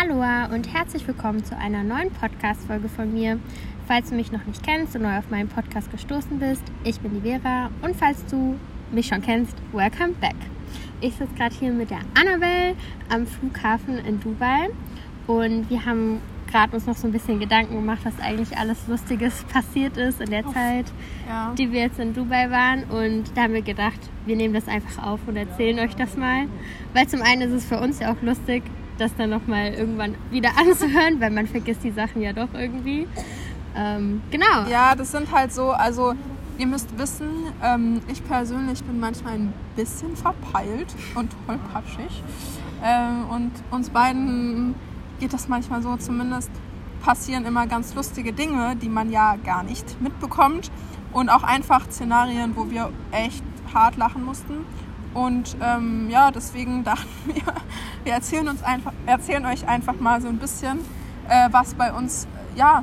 Hallo und herzlich willkommen zu einer neuen Podcast-Folge von mir. Falls du mich noch nicht kennst und neu auf meinen Podcast gestoßen bist, ich bin die Vera und falls du mich schon kennst, welcome back. Ich sitze gerade hier mit der Annabelle am Flughafen in Dubai und wir haben gerade uns noch so ein bisschen Gedanken gemacht, was eigentlich alles Lustiges passiert ist in der Zeit, Ja. die wir jetzt in Dubai waren. Und da haben wir gedacht, wir nehmen das einfach auf und erzählen euch das mal. Weil zum einen ist es für uns ja auch lustig, das dann nochmal irgendwann wieder anzuhören, weil man vergisst die Sachen ja doch irgendwie. Ähm, genau. ja, das sind halt so, also ihr müsst wissen, ähm, ich persönlich bin manchmal ein bisschen verpeilt und tollpatschig. Ähm, und uns beiden geht das manchmal so, zumindest passieren immer ganz lustige Dinge, die man ja gar nicht mitbekommt. Und auch einfach Szenarien, wo wir echt hart lachen mussten. Und ähm, ja, deswegen dachten wir, wir erzählen, uns einfach, erzählen euch einfach mal so ein bisschen, äh, was bei uns ja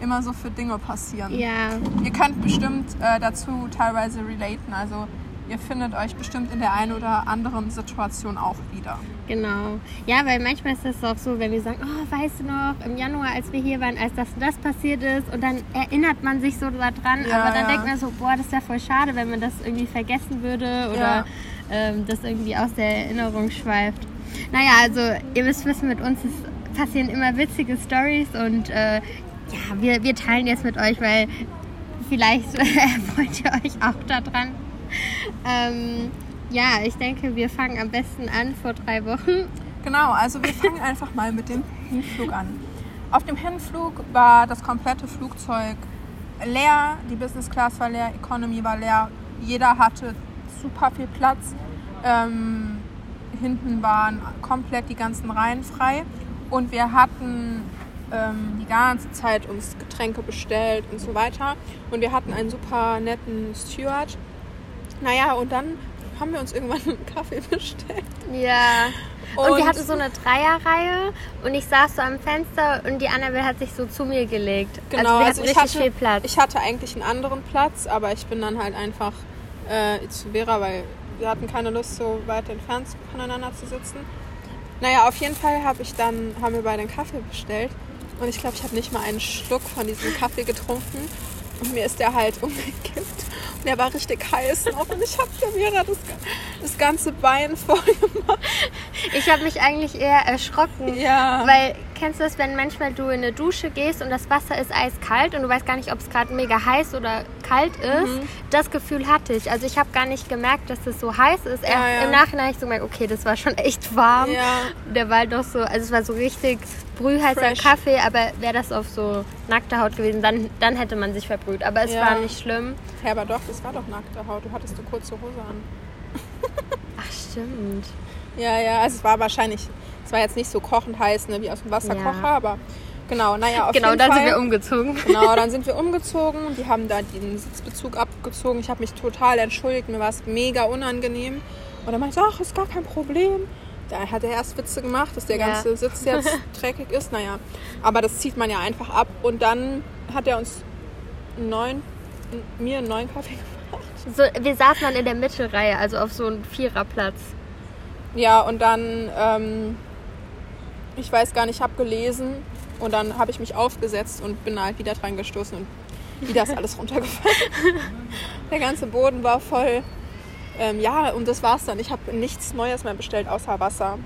immer so für Dinge passieren. Ja, Ihr könnt bestimmt äh, dazu teilweise relaten, also ihr findet euch bestimmt in der einen oder anderen Situation auch wieder. genau. Ja, weil manchmal ist es auch so, wenn wir sagen, oh, weißt du noch, im Januar, als wir hier waren, als das und das passiert ist und dann erinnert man sich so daran, Ja, aber dann ja. denkt man so, boah, das ist ja voll schade, wenn man das irgendwie vergessen würde oder Ja. Ähm, das irgendwie aus der Erinnerung schweift. Naja, also ihr müsst wissen, mit uns passieren immer witzige Stories und äh, ja, wir, wir teilen jetzt mit euch, weil vielleicht freut ihr euch auch daran. Ähm, ja, ich denke, wir fangen am besten an vor drei Wochen. Genau, also wir fangen einfach mal mit dem Hinflug an. Auf dem Hinflug war das komplette Flugzeug leer, die Business Class war leer, Economy war leer, jeder hatte super viel Platz. Ähm, hinten waren komplett die ganzen Reihen frei und wir hatten ähm, die ganze Zeit uns Getränke bestellt und so weiter und wir hatten einen super netten Steward. Naja, und dann haben wir uns irgendwann einen Kaffee bestellt. Ja. Und, Und- wir hatten so eine Dreierreihe und ich saß so am Fenster und die Annabelle hat sich so zu mir gelegt. Genau, also wir also hatten ich richtig hatte, viel Platz. ich hatte eigentlich einen anderen Platz, aber ich bin dann halt einfach äh, zu Vera, weil wir hatten keine Lust, so weit entfernt voneinander zu sitzen. Naja, auf jeden Fall hab ich dann, haben wir beide einen Kaffee bestellt und ich glaube, ich habe nicht mal einen Schluck von diesem Kaffee getrunken und mir ist der halt umgekippt und der war richtig heiß noch und ich habe Vera das, das ganze Bein voll gemacht. Ich habe mich eigentlich eher erschrocken. Ja. Weil, kennst du das, wenn manchmal du in eine Dusche gehst und das Wasser ist eiskalt und du weißt gar nicht, ob es gerade mega heiß oder kalt ist? Mhm. Das Gefühl hatte ich. Also ich habe gar nicht gemerkt, dass es so heiß ist. Erst Ja. Im Nachhinein habe ich so gemerkt, okay, das war schon echt warm. Ja. Der war doch so, also es war so richtig brühheißer. Kaffee, aber wäre das auf so nackter Haut gewesen, dann, dann hätte man sich verbrüht. Aber es Ja. war nicht schlimm. Ja, aber doch, das war doch nackte Haut. Du hattest eine kurze Hose an. Ach, stimmt. Ja, ja, also es war wahrscheinlich, es war jetzt nicht so kochend heiß, ne, wie aus dem Wasserkocher, Ja. aber genau, naja, auf genau, jeden dann Fall. sind wir umgezogen. Genau, dann sind wir umgezogen, die haben da den Sitzbezug abgezogen. Ich habe mich total entschuldigt, mir war es mega unangenehm. Und dann meinte ich, ach, ist gar kein Problem. Da hat er erst Witze gemacht, dass der Ja. ganze Sitz jetzt dreckig ist. Naja, aber das zieht man ja einfach ab. Und dann hat er uns einen neuen, mir einen neuen Kaffee gemacht. So, wir saßen dann in der Mittelreihe, also auf so einem Viererplatz. Ja, und dann, ähm, ich weiß gar nicht, ich habe gelesen und dann habe ich mich aufgesetzt und bin halt wieder dran gestoßen und wieder ist alles runtergefallen. Der ganze Boden war voll. Ähm, ja, und das war's dann. Ich habe nichts Neues mehr bestellt, außer Wasser.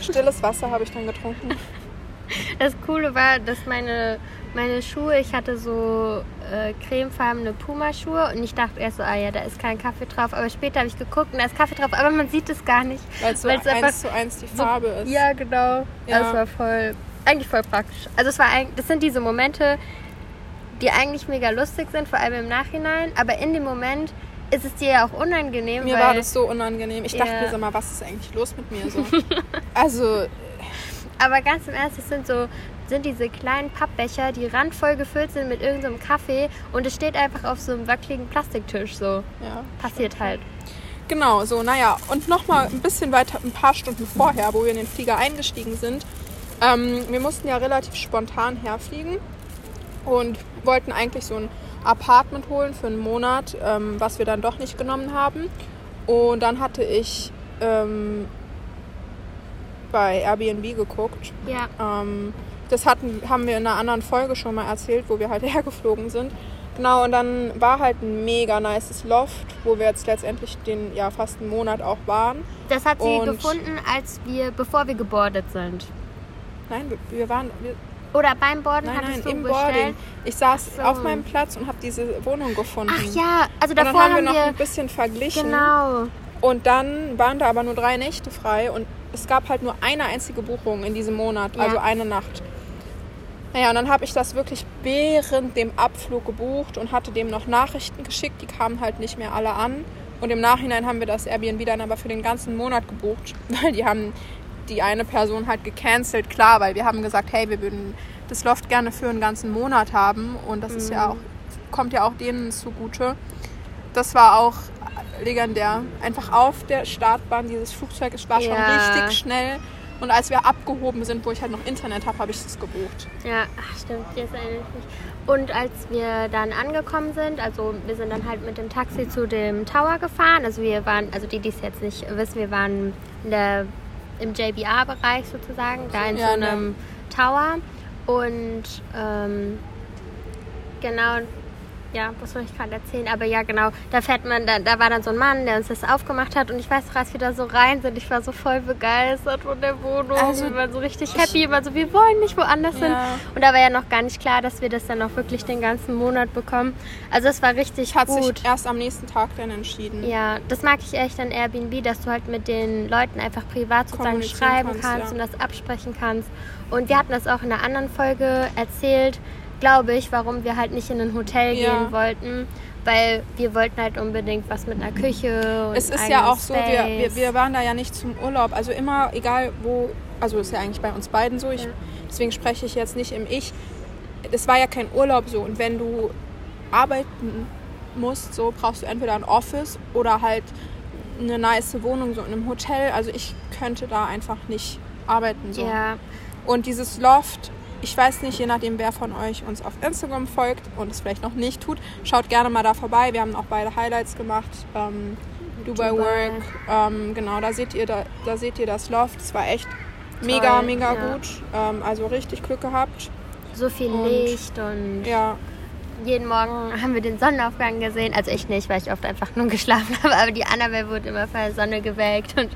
Stilles Wasser habe ich dann getrunken. Das Coole war, dass meine, meine Schuhe, ich hatte so äh, cremefarbene Puma-Schuhe und ich dachte erst so, ah ja, da ist kein Kaffee drauf. Aber später habe ich geguckt und da ist Kaffee drauf, aber man sieht es gar nicht. Weil es so einfach eins zu eins die so- Farbe ist. Ja, genau. Ja. Es war voll, eigentlich voll praktisch. Also es war eigentlich, das sind diese Momente, die eigentlich mega lustig sind, vor allem im Nachhinein. Aber in dem Moment ist es dir ja auch unangenehm, Mir war das so unangenehm. Ich dachte Ja. mir, sag mal, was ist eigentlich los mit mir? So. also, Aber ganz im Ernst, es sind so sind diese kleinen Pappbecher, die randvoll gefüllt sind mit irgendeinem Kaffee und es steht einfach auf so einem wackeligen Plastiktisch so. ja. Passiert halt. Genau, so, naja. Und nochmal ein bisschen weiter, ein paar Stunden vorher, wo wir in den Flieger eingestiegen sind. Ähm, wir mussten ja relativ spontan herfliegen und wollten eigentlich so ein Apartment holen für einen Monat, ähm, was wir dann doch nicht genommen haben. Und dann hatte ich, ähm, bei Airbnb geguckt. Ja. Ähm, das hatten, haben wir in einer anderen Folge schon mal erzählt, wo wir halt hergeflogen sind. Genau, und dann war halt ein mega nices Loft, wo wir jetzt letztendlich den, ja, fast einen Monat auch waren. Das hat sie Und- gefunden, als wir, bevor wir gebordet sind. Nein, wir, wir waren, wir, Oder beim Borden nein, nein, hattest du im bestellt. Boarding. Ich saß so. auf meinem Platz und habe diese Wohnung gefunden. Ach ja, also und dann davor haben wir noch wir. ein bisschen verglichen. Genau. Und dann waren da aber nur drei Nächte frei und es gab halt nur eine einzige Buchung in diesem Monat, Ja. also eine Nacht. Naja, und dann habe ich das wirklich während dem Abflug gebucht und hatte dem noch Nachrichten geschickt, die kamen halt nicht mehr alle an. Und im Nachhinein haben wir das Airbnb dann aber für den ganzen Monat gebucht, weil die haben die eine Person halt gecancelt, klar, weil wir haben gesagt, hey, wir würden das Loft gerne für einen ganzen Monat haben und das ist ja auch, kommt ja auch denen zugute. Das war auch legendär. Einfach auf der Startbahn dieses Flugzeug, es war schon Ja. richtig schnell. Und als wir abgehoben sind, wo ich halt noch Internet habe, habe ich das gebucht. Ja, ach, stimmt, jetzt erinnere ich mich. Und als wir dann angekommen sind, also wir sind dann halt mit dem Taxi zu dem Tower gefahren. Also wir waren, also die, die es jetzt nicht wissen, wir waren in der, im JBA-Bereich sozusagen, da in Ja, so ne. einem Tower. Und ähm, genau, ja, was soll ich gerade erzählen? Aber ja, genau, da fährt man, da, da war dann so ein Mann, der uns das aufgemacht hat. Und ich weiß noch, als wir da so rein sind, ich war so voll begeistert von der Wohnung. Also, wir waren so richtig happy, immer so, wir wollen nicht woanders hin. Ja. Und da war ja noch gar nicht klar, dass wir das dann auch wirklich den ganzen Monat bekommen. Also es war richtig Hat gut. sich erst am nächsten Tag dann entschieden. Ja, das mag ich echt an Airbnb, dass du halt mit den Leuten einfach privat sozusagen schreiben kannst, kannst, ja. und das absprechen kannst. Und wir hatten das auch in einer anderen Folge erzählt, glaube ich, warum wir halt nicht in ein Hotel Ja. gehen wollten. Weil wir wollten halt unbedingt was mit einer Küche und Es ist ja auch so, wir, wir, Space. wir waren da ja nicht zum Urlaub. Also immer, egal wo, also ist ja eigentlich bei uns beiden so, ich, Ja. deswegen spreche ich jetzt nicht im Ich. Das war ja kein Urlaub so. Und wenn du arbeiten musst, so brauchst du entweder ein Office oder halt eine nice Wohnung so in einem Hotel. Also ich könnte da einfach nicht arbeiten so. Ja, Und dieses Loft, ich weiß nicht, je nachdem, wer von euch uns auf Instagram folgt und es vielleicht noch nicht tut, schaut gerne mal da vorbei. Wir haben auch beide Highlights gemacht. Ähm, Dubai, Dubai. Work, ähm, genau, da seht ihr da, da seht ihr das Loft. Es war echt mega, Toll, mega ja. gut. Ähm, also richtig Glück gehabt. so viel Und- Licht und Ja, jeden Morgen haben wir den Sonnenaufgang gesehen. Also ich nicht, weil ich oft einfach nur geschlafen habe. Aber die Annabelle wurde immer von der Sonne geweckt und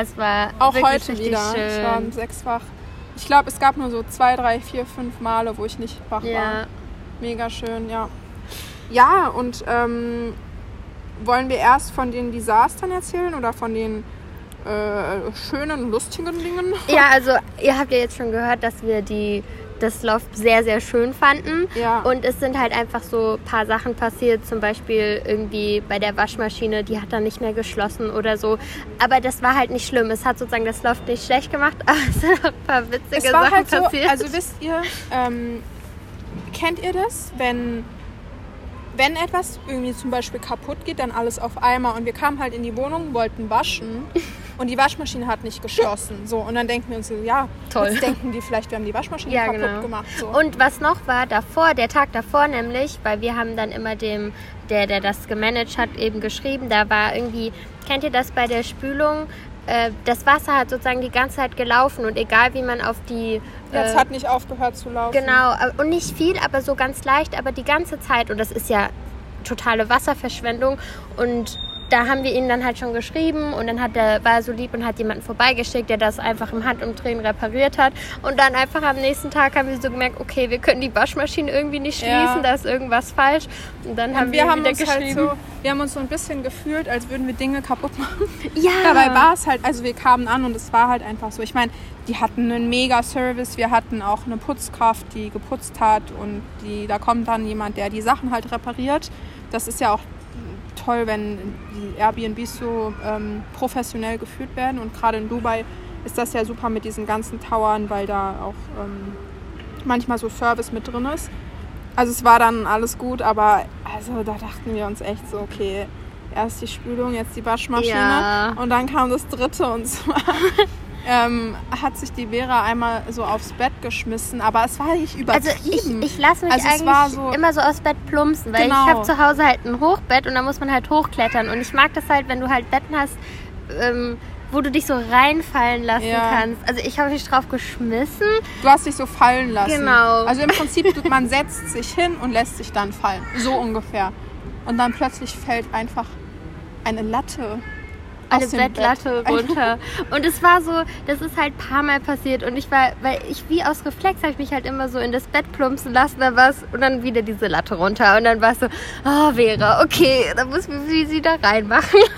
es war auch wirklich heute richtig wieder. Ich war schön. sechsfach. Ich glaube, es gab nur so zwei, drei, vier, fünf Male, wo ich nicht wach war. Ja, Mega schön, ja. Ja, und ähm, wollen wir erst von den Desastern erzählen oder von den äh, schönen, lustigen Dingen? ja, also ihr habt ja jetzt schon gehört, dass wir die das Loft sehr, sehr schön fanden. Ja. Und es sind halt einfach so ein paar Sachen passiert, zum Beispiel irgendwie bei der Waschmaschine, die hat dann nicht mehr geschlossen oder so. Aber das war halt nicht schlimm. Es hat sozusagen das Loft nicht schlecht gemacht, aber es sind auch ein paar witzige es war Sachen halt so, passiert. also wisst ihr, ähm, kennt ihr das, wenn, wenn etwas irgendwie zum Beispiel kaputt geht, dann alles auf einmal und wir kamen halt in die Wohnung, wollten waschen und die Waschmaschine hat nicht geschlossen. So, und dann denken wir uns so, ja, Toll. jetzt denken die vielleicht, wir haben die Waschmaschine Ja, kaputt genau. gemacht. So. Und was noch war davor, der Tag davor nämlich, weil wir haben dann immer dem, der, der das gemanagt hat, eben geschrieben, da war irgendwie, kennt ihr das bei der Spülung? Äh, Das Wasser hat sozusagen die ganze Zeit gelaufen und egal wie man auf die ja, es äh, hat nicht aufgehört zu laufen. Genau, äh, und nicht viel, aber so ganz leicht, aber die ganze Zeit. Und das ist ja totale Wasserverschwendung. Und da haben wir ihn dann halt schon geschrieben und dann hat er, war er so lieb und hat jemanden vorbeigeschickt, der das einfach im Handumdrehen repariert hat. Und dann einfach am nächsten Tag haben wir so gemerkt, okay, wir können die Waschmaschine irgendwie nicht schließen, Ja. da ist irgendwas falsch. Und dann haben Und wir, wir haben wieder uns halt geschrieben. so, wir haben uns so ein bisschen gefühlt, als würden wir Dinge kaputt machen. ja, Dabei war es halt, also wir kamen an und es war halt einfach so. Ich meine, die hatten einen mega Service, wir hatten auch eine Putzkraft, die geputzt hat und die, da kommt dann jemand, der die Sachen halt repariert. Das ist ja auch toll, wenn die Airbnbs so ähm, professionell geführt werden und gerade in Dubai ist das ja super mit diesen ganzen Towern, weil da auch ähm, manchmal so Service mit drin ist. Also es war dann alles gut, aber also da dachten wir uns echt so, okay, erst die Spülung, jetzt die Waschmaschine Ja. und dann kam das dritte und zwar ähm, hat sich die Vera einmal so aufs Bett geschmissen, aber es war nicht Also übertrieben. ich, ich lasse mich Also eigentlich so- immer so aus Bett plumpsen, weil Genau. ich habe zu Hause halt ein Hochbett und da muss man halt hochklettern. Und ich mag das halt, wenn du halt Betten hast, ähm, wo du dich so reinfallen lassen Ja. kannst. Also ich habe mich drauf geschmissen. Du hast dich so fallen lassen. Genau. Also im Prinzip, man setzt sich hin und lässt sich dann fallen. So ungefähr. Und dann plötzlich fällt einfach eine Latte eine Bettlatte Bett. runter. Und es war so, das ist halt ein paar Mal passiert. Und ich war, weil ich wie aus Reflex habe ich mich halt immer so in das Bett plumpsen lassen, dann war's und dann wieder diese Latte runter. Und dann war es so, oh Vera, okay, dann muss wir sie sie da reinmachen.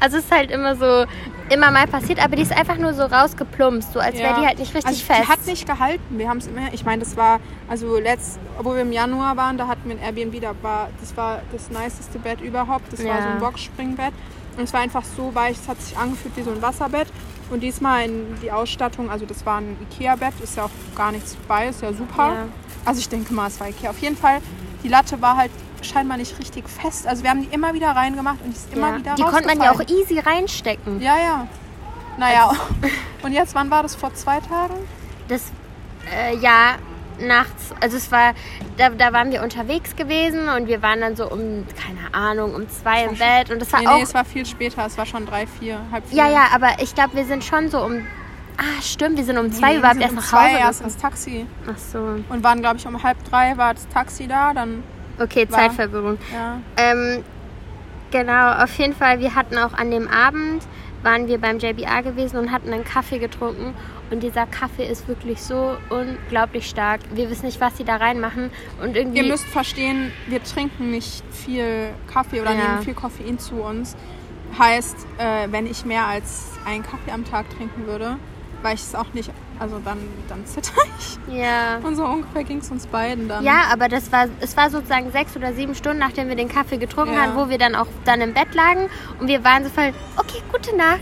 Also es ist halt immer so, immer mal passiert, aber die ist einfach nur so rausgeplumpst, so als wäre die halt nicht richtig also, fest. Die hat nicht gehalten. Wir haben es immer. Ich meine, das war also letzt, wo wir im Januar waren, da hatten wir ein Airbnb. Da war das war das niceste Bett überhaupt. Das war Ja. so ein Boxspringbett und es war einfach so weich. Es hat sich angefühlt wie so ein Wasserbett. Und diesmal in die Ausstattung, also das war ein Ikea-Bett, ist ja auch gar nichts bei, ist ja super. Ja. Also ich denke mal, es war Ikea. Auf jeden Fall, die Latte war halt scheinbar nicht richtig fest. Also wir haben die immer wieder reingemacht und die ist immer ja. wieder Die konnte man ja auch easy reinstecken. Ja, ja. Naja, und jetzt, wann war das? Vor zwei Tagen? Das, äh, ja, nachts, also es war, da, da waren wir unterwegs gewesen und wir waren dann so um, keine Ahnung, um zwei im Bett und das war Nee, auch, nee, es war viel später. Es war schon drei, vier, halb vier. ja, ja, aber ich glaube, wir sind schon so um, ah, stimmt, wir sind um zwei Nee, überhaupt wir erst um nach zwei Hause erst gekommen. ins Taxi. Ach so, Und waren, glaube ich, um halb drei war das Taxi da. Dann, okay, War- Zeitverwirrung. ja. Ähm, genau, auf jeden Fall, wir hatten auch an dem Abend, waren wir beim JBA gewesen und hatten einen Kaffee getrunken. Und dieser Kaffee ist wirklich so unglaublich stark. Wir wissen nicht, was sie da reinmachen. Und irgendwie. Ihr müsst verstehen, wir trinken nicht viel Kaffee oder Ja. nehmen viel Koffein zu uns. Heißt, äh, wenn ich mehr als einen Kaffee am Tag trinken würde, weil ich es auch nicht, also dann, dann zitter ich. ja. Und so ungefähr ging es uns beiden dann. Ja, aber das war, es war sozusagen sechs oder sieben Stunden, nachdem wir den Kaffee getrunken Ja. haben, wo wir dann auch dann im Bett lagen und wir waren so voll, okay, gute Nacht.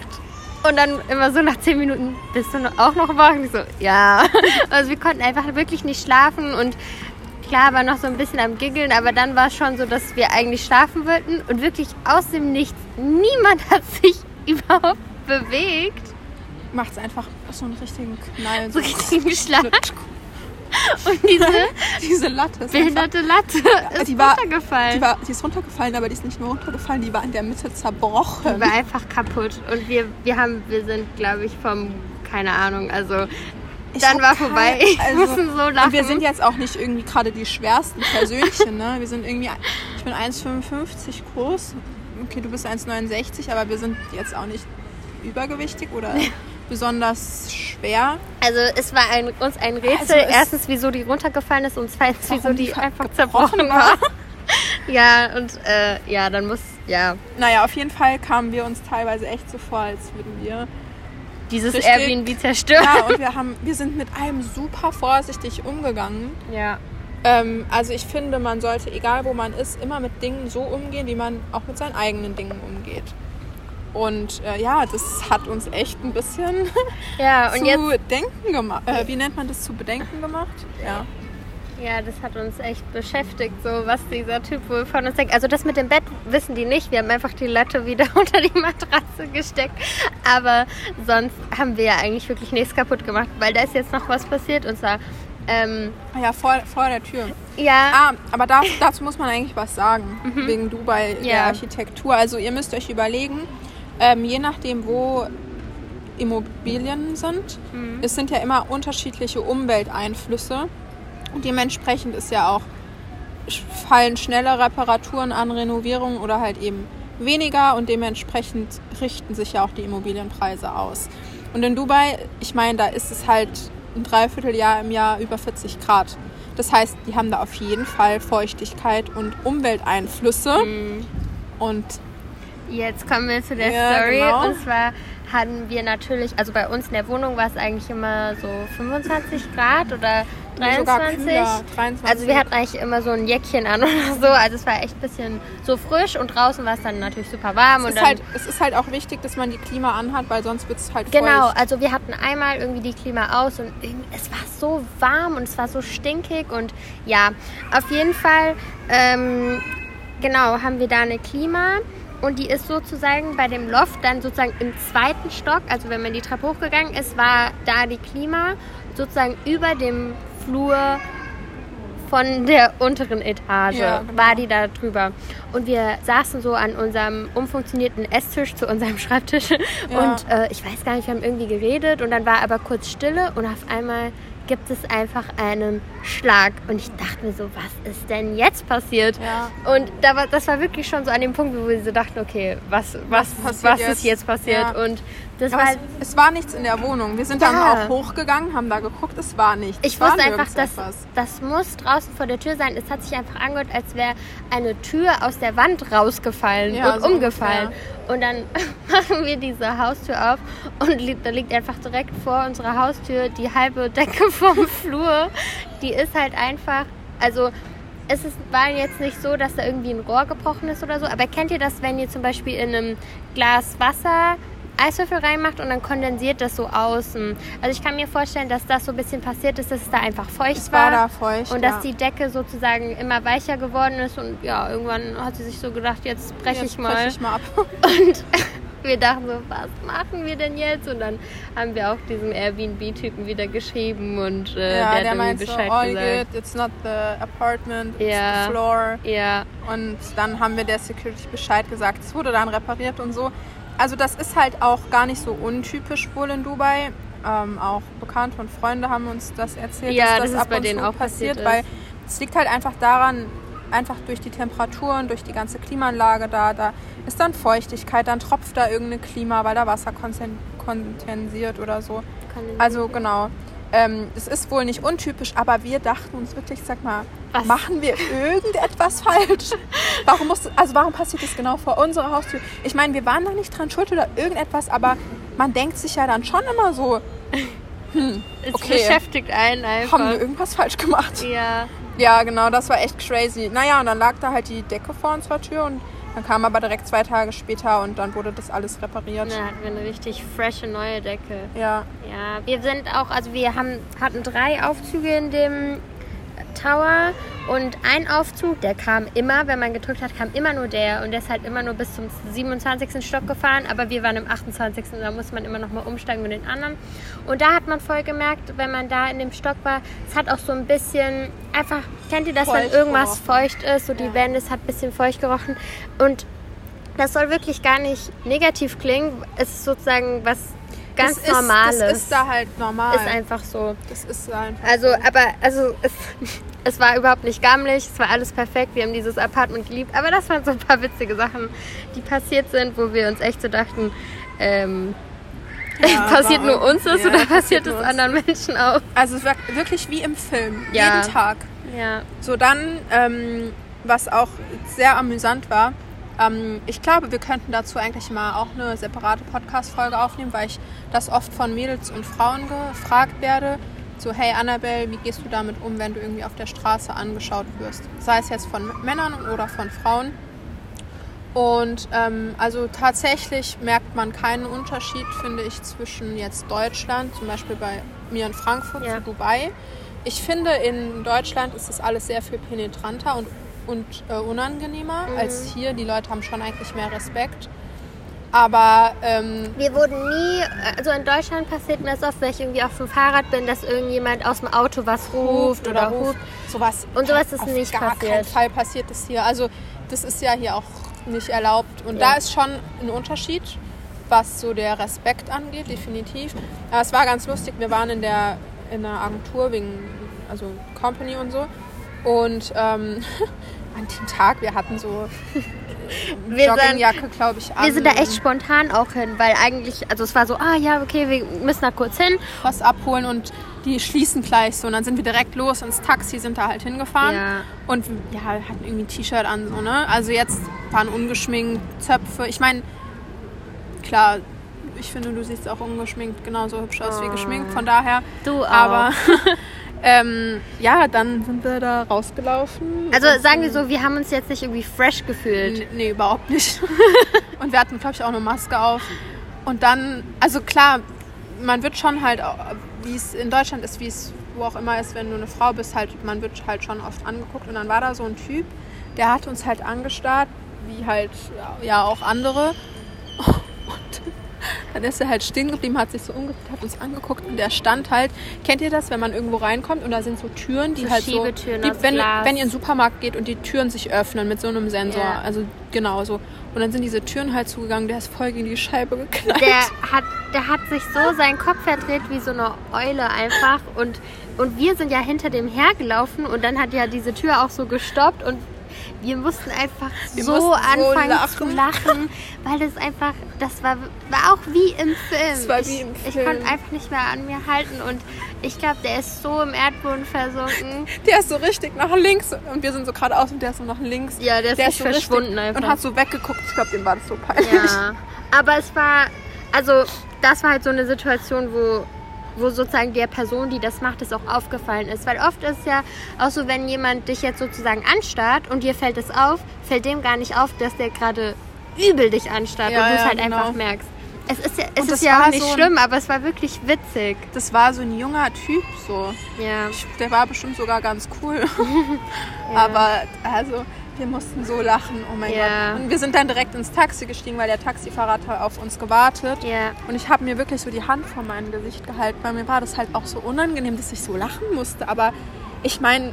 Und dann immer so nach zehn Minuten, bist du auch noch wach? Und ich so, ja. Also wir konnten einfach wirklich nicht schlafen und klar war noch so ein bisschen am Giggeln, aber dann war es schon so, dass wir eigentlich schlafen wollten und wirklich aus dem Nichts, niemand hat sich überhaupt bewegt. Macht es einfach so einen richtigen Knall. So richtigen Schlag. Und diese Diese Latte ist einfach behinderte Latte ist die war- runtergefallen. Die, war, die ist runtergefallen, aber die ist nicht nur runtergefallen, die war in der Mitte zerbrochen. war einfach kaputt. Und wir, wir haben, wir sind, glaube ich, vom, keine Ahnung, also Ich dann war vorbei. Ich also- so lachen. Und wir sind jetzt auch nicht irgendwie gerade die schwersten Persönchen, ne? Wir sind irgendwie, ich bin 1,55 groß. Okay, du bist 1,69, aber wir sind jetzt auch nicht übergewichtig oder besonders schwer. also es war ein, uns ein Rätsel. Also Erstens, wieso die runtergefallen ist und zweitens, wieso die einfach zerbrochen war. ja, und äh, ja, dann muss, ja, Naja, auf jeden Fall kamen wir uns teilweise echt so vor, als würden wir. dieses Richtig. Airbnb zerstören. Ja, und wir, haben, wir sind mit allem super vorsichtig umgegangen. Ja. Ähm, also ich finde, man sollte, egal wo man ist, immer mit Dingen so umgehen, wie man auch mit seinen eigenen Dingen umgeht. Und äh, ja, das hat uns echt ein bisschen Ja, zu jetzt, denken gemacht. Äh, wie nennt man das? Zu bedenken gemacht? Ja. ja, das hat uns echt beschäftigt, so was dieser Typ wohl von uns denkt. Also das mit dem Bett wissen die nicht. Wir haben einfach die Latte wieder unter die Matratze gesteckt. Aber sonst haben wir ja eigentlich wirklich nichts kaputt gemacht, weil da ist jetzt noch was passiert und zwar, ähm, Ah Ja, vor, vor der Tür. ja, Ah, aber da, dazu muss man eigentlich was sagen, wegen Dubai, der Mhm. Ja. Architektur. Also ihr müsst euch überlegen, ähm, je nachdem, wo Immobilien sind, Mhm. es sind ja immer unterschiedliche Umwelteinflüsse. Und dementsprechend ist ja auch, fallen schnelle Reparaturen an, Renovierungen oder halt eben weniger und dementsprechend richten sich ja auch die Immobilienpreise aus. Und in Dubai, ich meine, da ist es halt ein Dreivierteljahr im Jahr über 40 Grad. Das heißt, die haben da auf jeden Fall Feuchtigkeit und Umwelteinflüsse. Mhm. Und Jetzt kommen wir zu der Ja, Story. genau. Und zwar hatten wir natürlich, also bei uns in der Wohnung war es eigentlich immer so 25 Grad oder sogar 23. kühler, 23. Also wir hatten eigentlich immer so ein Jäckchen an oder so. Also es war echt ein bisschen so frisch und draußen war es dann natürlich super warm. es, ist halt, es ist halt auch wichtig, dass man die Klima anhat, weil sonst wird es halt Genau, feucht. also wir hatten einmal irgendwie die Klima aus und es war so warm und es war so stinkig und ja, auf jeden Fall, ähm, genau, haben wir da eine Klima und die ist sozusagen bei dem Loft dann sozusagen im zweiten Stock, also wenn man die Treppe hochgegangen ist, war da die Klima sozusagen über dem Flur von der unteren Etage Ja, genau. war die da drüber. Und wir saßen so an unserem umfunktionierten Esstisch zu unserem Schreibtisch. Und äh, ich weiß gar nicht, wir haben irgendwie geredet und dann war aber kurz Stille und auf einmal gibt es einfach einen Schlag. Und ich dachte mir so, was ist denn jetzt passiert? Ja. Und da war, das war wirklich schon so an dem Punkt, wo wir so dachten, okay, was, was, was, passiert ist jetzt? jetzt passiert? Ja. Und das Aber war es, es war nichts in der Wohnung. Wir sind dann Ja. auch hochgegangen, haben da geguckt, es war nichts. Ich Es wusste einfach, dass etwas. das muss draußen vor der Tür sein. Es hat sich einfach angehört, als wäre eine Tür aus der Wand rausgefallen Ja, und so umgefallen. Und dann machen wir diese Haustür auf und li da liegt einfach direkt vor unserer Haustür die halbe Decke vom Flur. Die ist halt einfach, also es ist, war jetzt nicht so, dass da irgendwie ein Rohr gebrochen ist oder so, aber kennt ihr das, wenn ihr zum Beispiel in einem Glas Wasser Eiswürfel reinmacht und dann kondensiert das so außen. Also ich kann mir vorstellen, dass das so ein bisschen passiert ist, dass es da einfach feucht Es war war. da feucht. und ja. dass die Decke sozusagen immer weicher geworden ist und ja, irgendwann hat sie sich so gedacht, jetzt breche ich mal. brech ich mal ab. Und wir dachten so, was machen wir denn jetzt? Und dann haben wir auch diesem Airbnb-Typen wieder geschrieben und äh, ja, der der hat meint irgendwie so, Bescheid all gesagt. good, it's not the apartment, it's Ja. the floor. Ja, Und dann haben wir der Security Bescheid gesagt. Es wurde dann repariert und so. Also das ist halt auch gar nicht so untypisch wohl in Dubai. Ähm, auch Bekannte und Freunde haben uns das erzählt, Ja, dass das, es ab bei und denen zu auch passiert passiert, weil es liegt halt einfach daran, einfach durch die Temperaturen, durch die ganze Klimaanlage da, da ist dann Feuchtigkeit, dann tropft da irgendeine Klima, weil da Wasser kondensiert oder so. Also genau. Ähm, es ist wohl nicht untypisch, aber wir dachten uns wirklich, sag mal, Was? machen wir irgendetwas falsch? Warum muss, also warum passiert das genau vor unserer Haustür? Ich meine, wir waren da nicht dran schuld oder irgendetwas, aber man denkt sich ja dann schon immer so, es okay. beschäftigt einen einfach. haben wir irgendwas falsch gemacht? ja, Ja, genau, das war echt crazy. Naja, und dann lag da halt die Decke vor unserer Tür und dann kam aber direkt zwei Tage später und dann wurde das alles repariert. dann hatten wir eine richtig frische neue Decke. Ja, Ja, wir sind auch, also wir haben, hatten drei Aufzüge in dem Tower und ein Aufzug, der kam immer, wenn man gedrückt hat, kam immer nur der und der ist halt immer nur bis zum 27. Stock gefahren, aber wir waren im 28. und da muss man immer noch mal umsteigen mit den anderen. Und da hat man voll gemerkt, wenn man da in dem Stock war, es hat auch so ein bisschen einfach, kennt ihr das, wenn Feucht irgendwas gerochen. feucht ist, so die Ja. Wände, es hat ein bisschen feucht gerochen und das soll wirklich gar nicht negativ klingen, es ist sozusagen was ganz das ist, Normales. Das ist da halt normal. Ist einfach so. das ist einfach Also, aber, also, es, es war überhaupt nicht gammelig, es war alles perfekt, wir haben dieses Apartment geliebt, aber das waren so ein paar witzige Sachen, die passiert sind, wo wir uns echt so dachten, ähm, Ja, passiert nur uns das ja, oder passiert es anderen Menschen auch? Also es war wirklich wie im Film. Ja. Jeden Tag. Ja. So dann, ähm, was auch sehr amüsant war, ähm, ich glaube, wir könnten dazu eigentlich mal auch eine separate Podcast-Folge aufnehmen, weil ich das oft von Mädels und Frauen gefragt werde. So, hey Annabelle, wie gehst du damit um, wenn du irgendwie auf der Straße angeschaut wirst? Sei es jetzt von Männern oder von Frauen. Und ähm, also tatsächlich merkt man keinen Unterschied, finde ich, zwischen jetzt Deutschland, zum Beispiel bei mir in Frankfurt Ja. zu Dubai. Ich finde, in Deutschland ist das alles sehr viel penetranter und, und äh, unangenehmer Mhm. als hier. Die Leute haben schon eigentlich mehr Respekt. Aber ähm, Wir wurden nie, also in Deutschland passiert mir das oft, wenn ich irgendwie auf dem Fahrrad bin, dass irgendjemand aus dem Auto was ruft oder hupt. sowas. Und sowas ist auf nicht gar passiert. keinen Fall passiert das hier. Also das ist ja hier auch nicht erlaubt. Und Ja. da ist schon ein Unterschied, was so der Respekt angeht, definitiv. Aber es war ganz lustig. Wir waren in der in einer Agentur wegen also Company und so. Und ähm, an dem Tag, wir hatten so Wir Joggingjacke, glaube ich, an. Wir sind da echt spontan auch hin, weil eigentlich, also es war so, ah ja, okay, wir müssen da kurz hin. was abholen und die schließen gleich so. Und dann sind wir direkt los ins Taxi, sind da halt hingefahren. Ja. Und ja, hatten irgendwie ein T-Shirt an, so, ne? Also jetzt waren ungeschminkt, Zöpfe. Ich meine, klar, ich finde, du siehst auch ungeschminkt genauso hübsch aus wie Oh. geschminkt. Von daher. Du auch. Aber ähm, ja, dann sind wir da rausgelaufen. Also sagen wir so, wir haben uns jetzt nicht irgendwie fresh gefühlt. N- Nee, überhaupt nicht. und wir hatten, glaube ich, auch eine Maske auf. Und dann, also klar, man wird schon halt, wie es in Deutschland ist, wie es wo auch immer ist, wenn du eine Frau bist, halt, man wird halt schon oft angeguckt. Und dann war da so ein Typ, der hat uns halt angestarrt, wie halt ja auch andere. Dann ist er halt stehen geblieben, hat sich so umgedreht, hat uns angeguckt und der stand halt. Kennt ihr das, wenn man irgendwo reinkommt und da sind so Türen, die So halt so. Die, wenn, Glas. wenn ihr in den Supermarkt geht und die Türen sich öffnen mit so einem Sensor. Ja. Also genau so. Und dann sind diese Türen halt zugegangen, der ist voll gegen die Scheibe geknallt. Der hat, der hat sich so seinen Kopf verdreht wie so eine Eule einfach. Und, und wir sind ja hinter dem hergelaufen und dann hat ja diese Tür auch so gestoppt und wir mussten einfach Wir so mussten so anfangen lachen. zu lachen, weil das einfach, das war, war auch wie im Film. Es war wie ich, im ich Film. konnte einfach nicht mehr an mir halten und ich glaube, der ist so im Erdboden versunken. Der ist so richtig nach links und wir sind so geradeaus und der ist so nach links. Ja, der ist nicht so verschwunden einfach. Und hat so weggeguckt. Ich glaube, dem war das so peinlich. Ja, aber es war, also das war halt so eine Situation, wo, wo sozusagen der Person, die das macht, es auch aufgefallen ist. Weil oft ist ja auch so, wenn jemand dich jetzt sozusagen anstarrt und dir fällt es auf, fällt dem gar nicht auf, dass der gerade übel dich anstarrt Ja, und du es ja, halt genau. einfach merkst. Es ist ja, es ist ja auch nicht so schlimm, aber es war wirklich witzig. Das war so ein junger Typ so. Ja. Ich, der war bestimmt sogar ganz cool. Aber also, wir mussten so lachen. Oh mein Ja. Gott. Und wir sind dann direkt ins Taxi gestiegen, weil der Taxifahrer hat auf uns gewartet. Ja. Und ich habe mir wirklich so die Hand vor meinem Gesicht gehalten, weil mir war das halt auch so unangenehm, dass ich so lachen musste. Aber ich meine,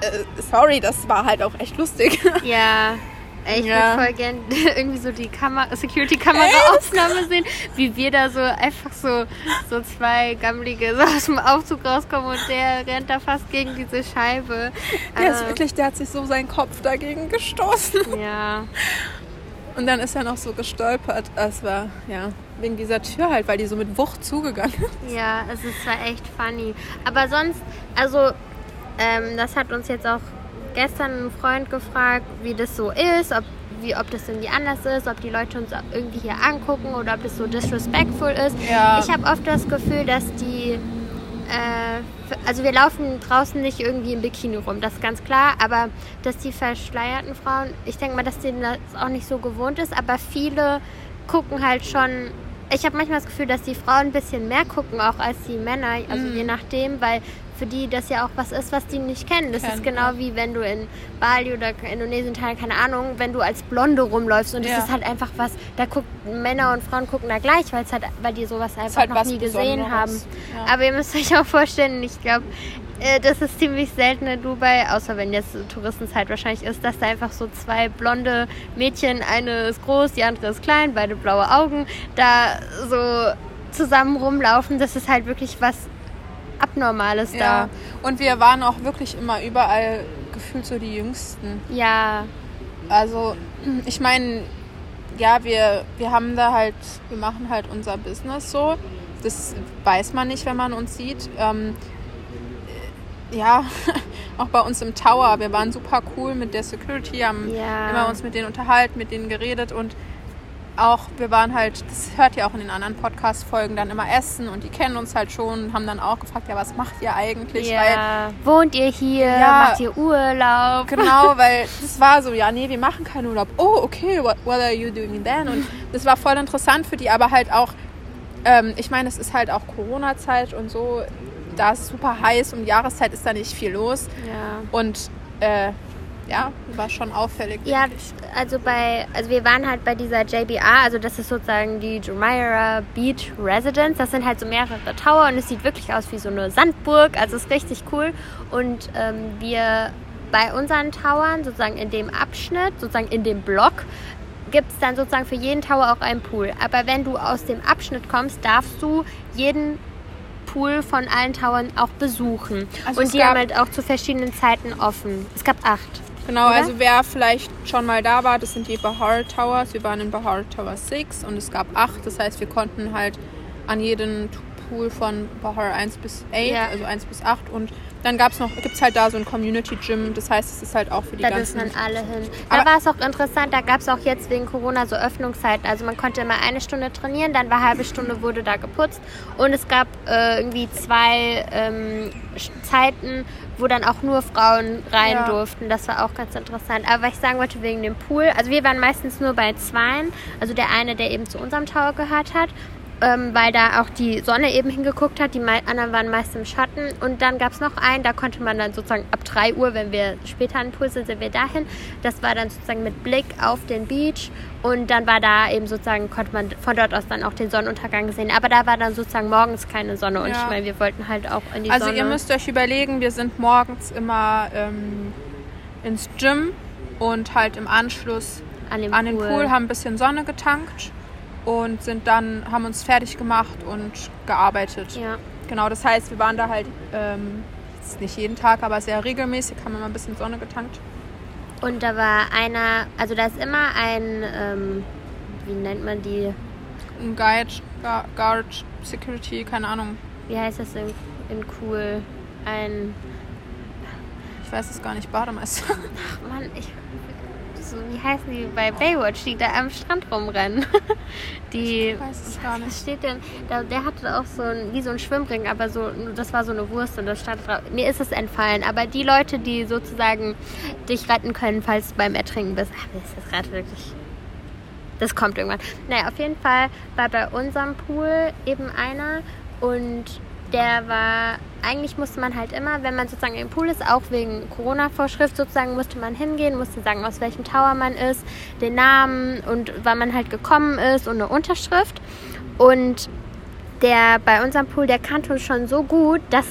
äh, sorry, das war halt auch echt lustig. Ja. Ey, Ich Ja. würde voll gern irgendwie so die Kamera, Security-Kamera-Aufnahme sehen, wie wir da so einfach so, so zwei Gammelige so aus dem Aufzug rauskommen und der rennt da fast gegen diese Scheibe. Der ist Also, wirklich, der hat sich so seinen Kopf dagegen gestoßen. ja. Und dann ist er noch so gestolpert. Es war, ja, wegen dieser Tür halt, weil die so mit Wucht zugegangen ist. Ja, es ist zwar echt funny. Aber sonst, also, ähm, das hat uns jetzt auch gestern ein Freund gefragt, wie das so ist, ob, wie, ob das irgendwie anders ist, ob die Leute uns irgendwie hier angucken oder ob das so disrespectful ist. Ja. Ich habe oft das Gefühl, dass die. Äh, also wir laufen draußen nicht irgendwie im Bikini rum, das ist ganz klar, aber dass die verschleierten Frauen, ich denke mal, dass denen das auch nicht so gewohnt ist, aber viele gucken halt schon. Ich habe manchmal das Gefühl, dass die Frauen ein bisschen mehr gucken auch als die Männer, also Mhm. je nachdem, weil für die das ja auch was ist, was die nicht kennen. Das ist Kennen, genau ja. wie wenn du in Bali oder Indonesien, Thailand, keine Ahnung, wenn du als Blonde rumläufst und das Ja. ist halt einfach was, da gucken Männer und Frauen gucken da gleich, weil es halt, weil die sowas einfach halt noch nie gesehen Besonderes. haben. Ja. Aber ihr müsst euch auch vorstellen, ich glaube, äh, das ist ziemlich selten in Dubai, außer wenn jetzt Touristenzeit wahrscheinlich ist, dass da einfach so zwei blonde Mädchen, eine ist groß, die andere ist klein, beide blaue Augen, da so zusammen rumlaufen. Das ist halt wirklich was Abnormales Ja. Und wir waren auch wirklich immer überall gefühlt so die Jüngsten. da. Ja, Also, ich meine, ja, wir, wir haben da halt, wir machen halt unser Business so. Das weiß man nicht, wenn man uns sieht. Ähm, äh, ja, auch bei uns im Tower. Wir waren super cool mit der Security, haben Ja. immer uns mit denen unterhalten, mit denen geredet und auch, wir waren halt, das hört ihr auch in den anderen Podcast-Folgen, dann immer essen und die kennen uns halt schon und haben dann auch gefragt, ja, was macht ihr eigentlich? Weil ja. Wohnt ihr hier? Ja. Macht ihr Urlaub? Genau, weil das war so, ja, nee, wir machen keinen Urlaub. Oh, okay, what, what are you doing then? Und das war voll interessant für die, aber halt auch, ähm, ich meine, es ist halt auch Corona-Zeit und so, da ist super heiß, die Jahreszeit ist da nicht viel los. Ja. Und äh, ja, war schon auffällig. Ja, also bei, also wir waren halt bei dieser JBR, also das ist sozusagen die Jumeirah Beach Residence. Das sind halt so mehrere Tower und es sieht wirklich aus wie so eine Sandburg, also es ist richtig cool. Und ähm, wir bei unseren Towern, sozusagen in dem Abschnitt, sozusagen in dem Block, gibt es dann sozusagen für jeden Tower auch einen Pool. Aber wenn du aus dem Abschnitt kommst, darfst du jeden Pool von allen Towern auch besuchen. Also und die haben halt auch zu verschiedenen Zeiten offen. Es gab acht. Genau, Oder? also wer vielleicht schon mal da war, das sind die Bahar Towers. Wir waren in Bahar Tower 6 und es gab acht. Das heißt, wir konnten halt an jeden Pool von Bahar 1 bis 8, Ja. also 1 bis 8. Und dann gab's noch, gibt es halt da so ein Community Gym. Das heißt, es ist halt auch für die Da dürfen ganzen. dann alle hin. Da war es auch interessant, da gab es auch jetzt wegen Corona so Öffnungszeiten. Also man konnte immer eine Stunde trainieren, dann war eine halbe Stunde wurde da geputzt. Und es gab äh, irgendwie zwei ähm, Zeiten, wo dann auch nur Frauen rein Ja. durften. Das war auch ganz interessant. Aber was ich sagen wollte wegen dem Pool, also wir waren meistens nur bei zweien. Also der eine, der eben zu unserem Tower gehört hat. Ähm, weil da auch die Sonne eben hingeguckt hat. Die anderen waren meist im Schatten. Und dann gab es noch einen, da konnte man dann sozusagen ab 3 Uhr, wenn wir später an den Pool sind, sind wir dahin. Das war dann sozusagen mit Blick auf den Beach. Und dann war da eben sozusagen, konnte man von dort aus dann auch den Sonnenuntergang sehen. Aber da war dann sozusagen morgens keine Sonne. Und Ja. ich meine, wir wollten halt auch in die Also Sonne. ihr müsst euch überlegen, wir sind morgens immer ähm, ins Gym und halt im Anschluss an, an den Pool, haben ein bisschen Sonne getankt und sind dann, haben uns fertig gemacht und gearbeitet. Ja. Genau, das heißt, wir waren da halt ähm, jetzt nicht jeden Tag, aber sehr regelmäßig, haben immer ein bisschen Sonne getankt. Und da war einer, also da ist immer ein, ähm, wie nennt man die, Ein Guide, Gu- Guard, Security, keine Ahnung. wie heißt das in, in cool? Ein, Ich weiß es gar nicht, Bademeister. ach Mann, ich, so, wie heißen die bei Baywatch, die da am Strand rumrennen? Die, Ich weiß es gar nicht. was steht denn, da, der hatte auch so ein, wie so ein Schwimmring, aber so, das war so eine Wurst und das stand drauf. Mir ist es entfallen, aber die Leute, die sozusagen dich retten können, falls du beim Ertrinken bist, ach, mir ist das gerade wirklich das kommt irgendwann. Naja, auf jeden Fall war bei unserem Pool eben einer und der war, eigentlich musste man halt immer, wenn man sozusagen im Pool ist, auch wegen Corona-Vorschrift sozusagen, musste man hingehen, musste sagen, aus welchem Tower man ist, den Namen und wann man halt gekommen ist und eine Unterschrift. Und der bei unserem Pool, der kannte uns schon so gut, dass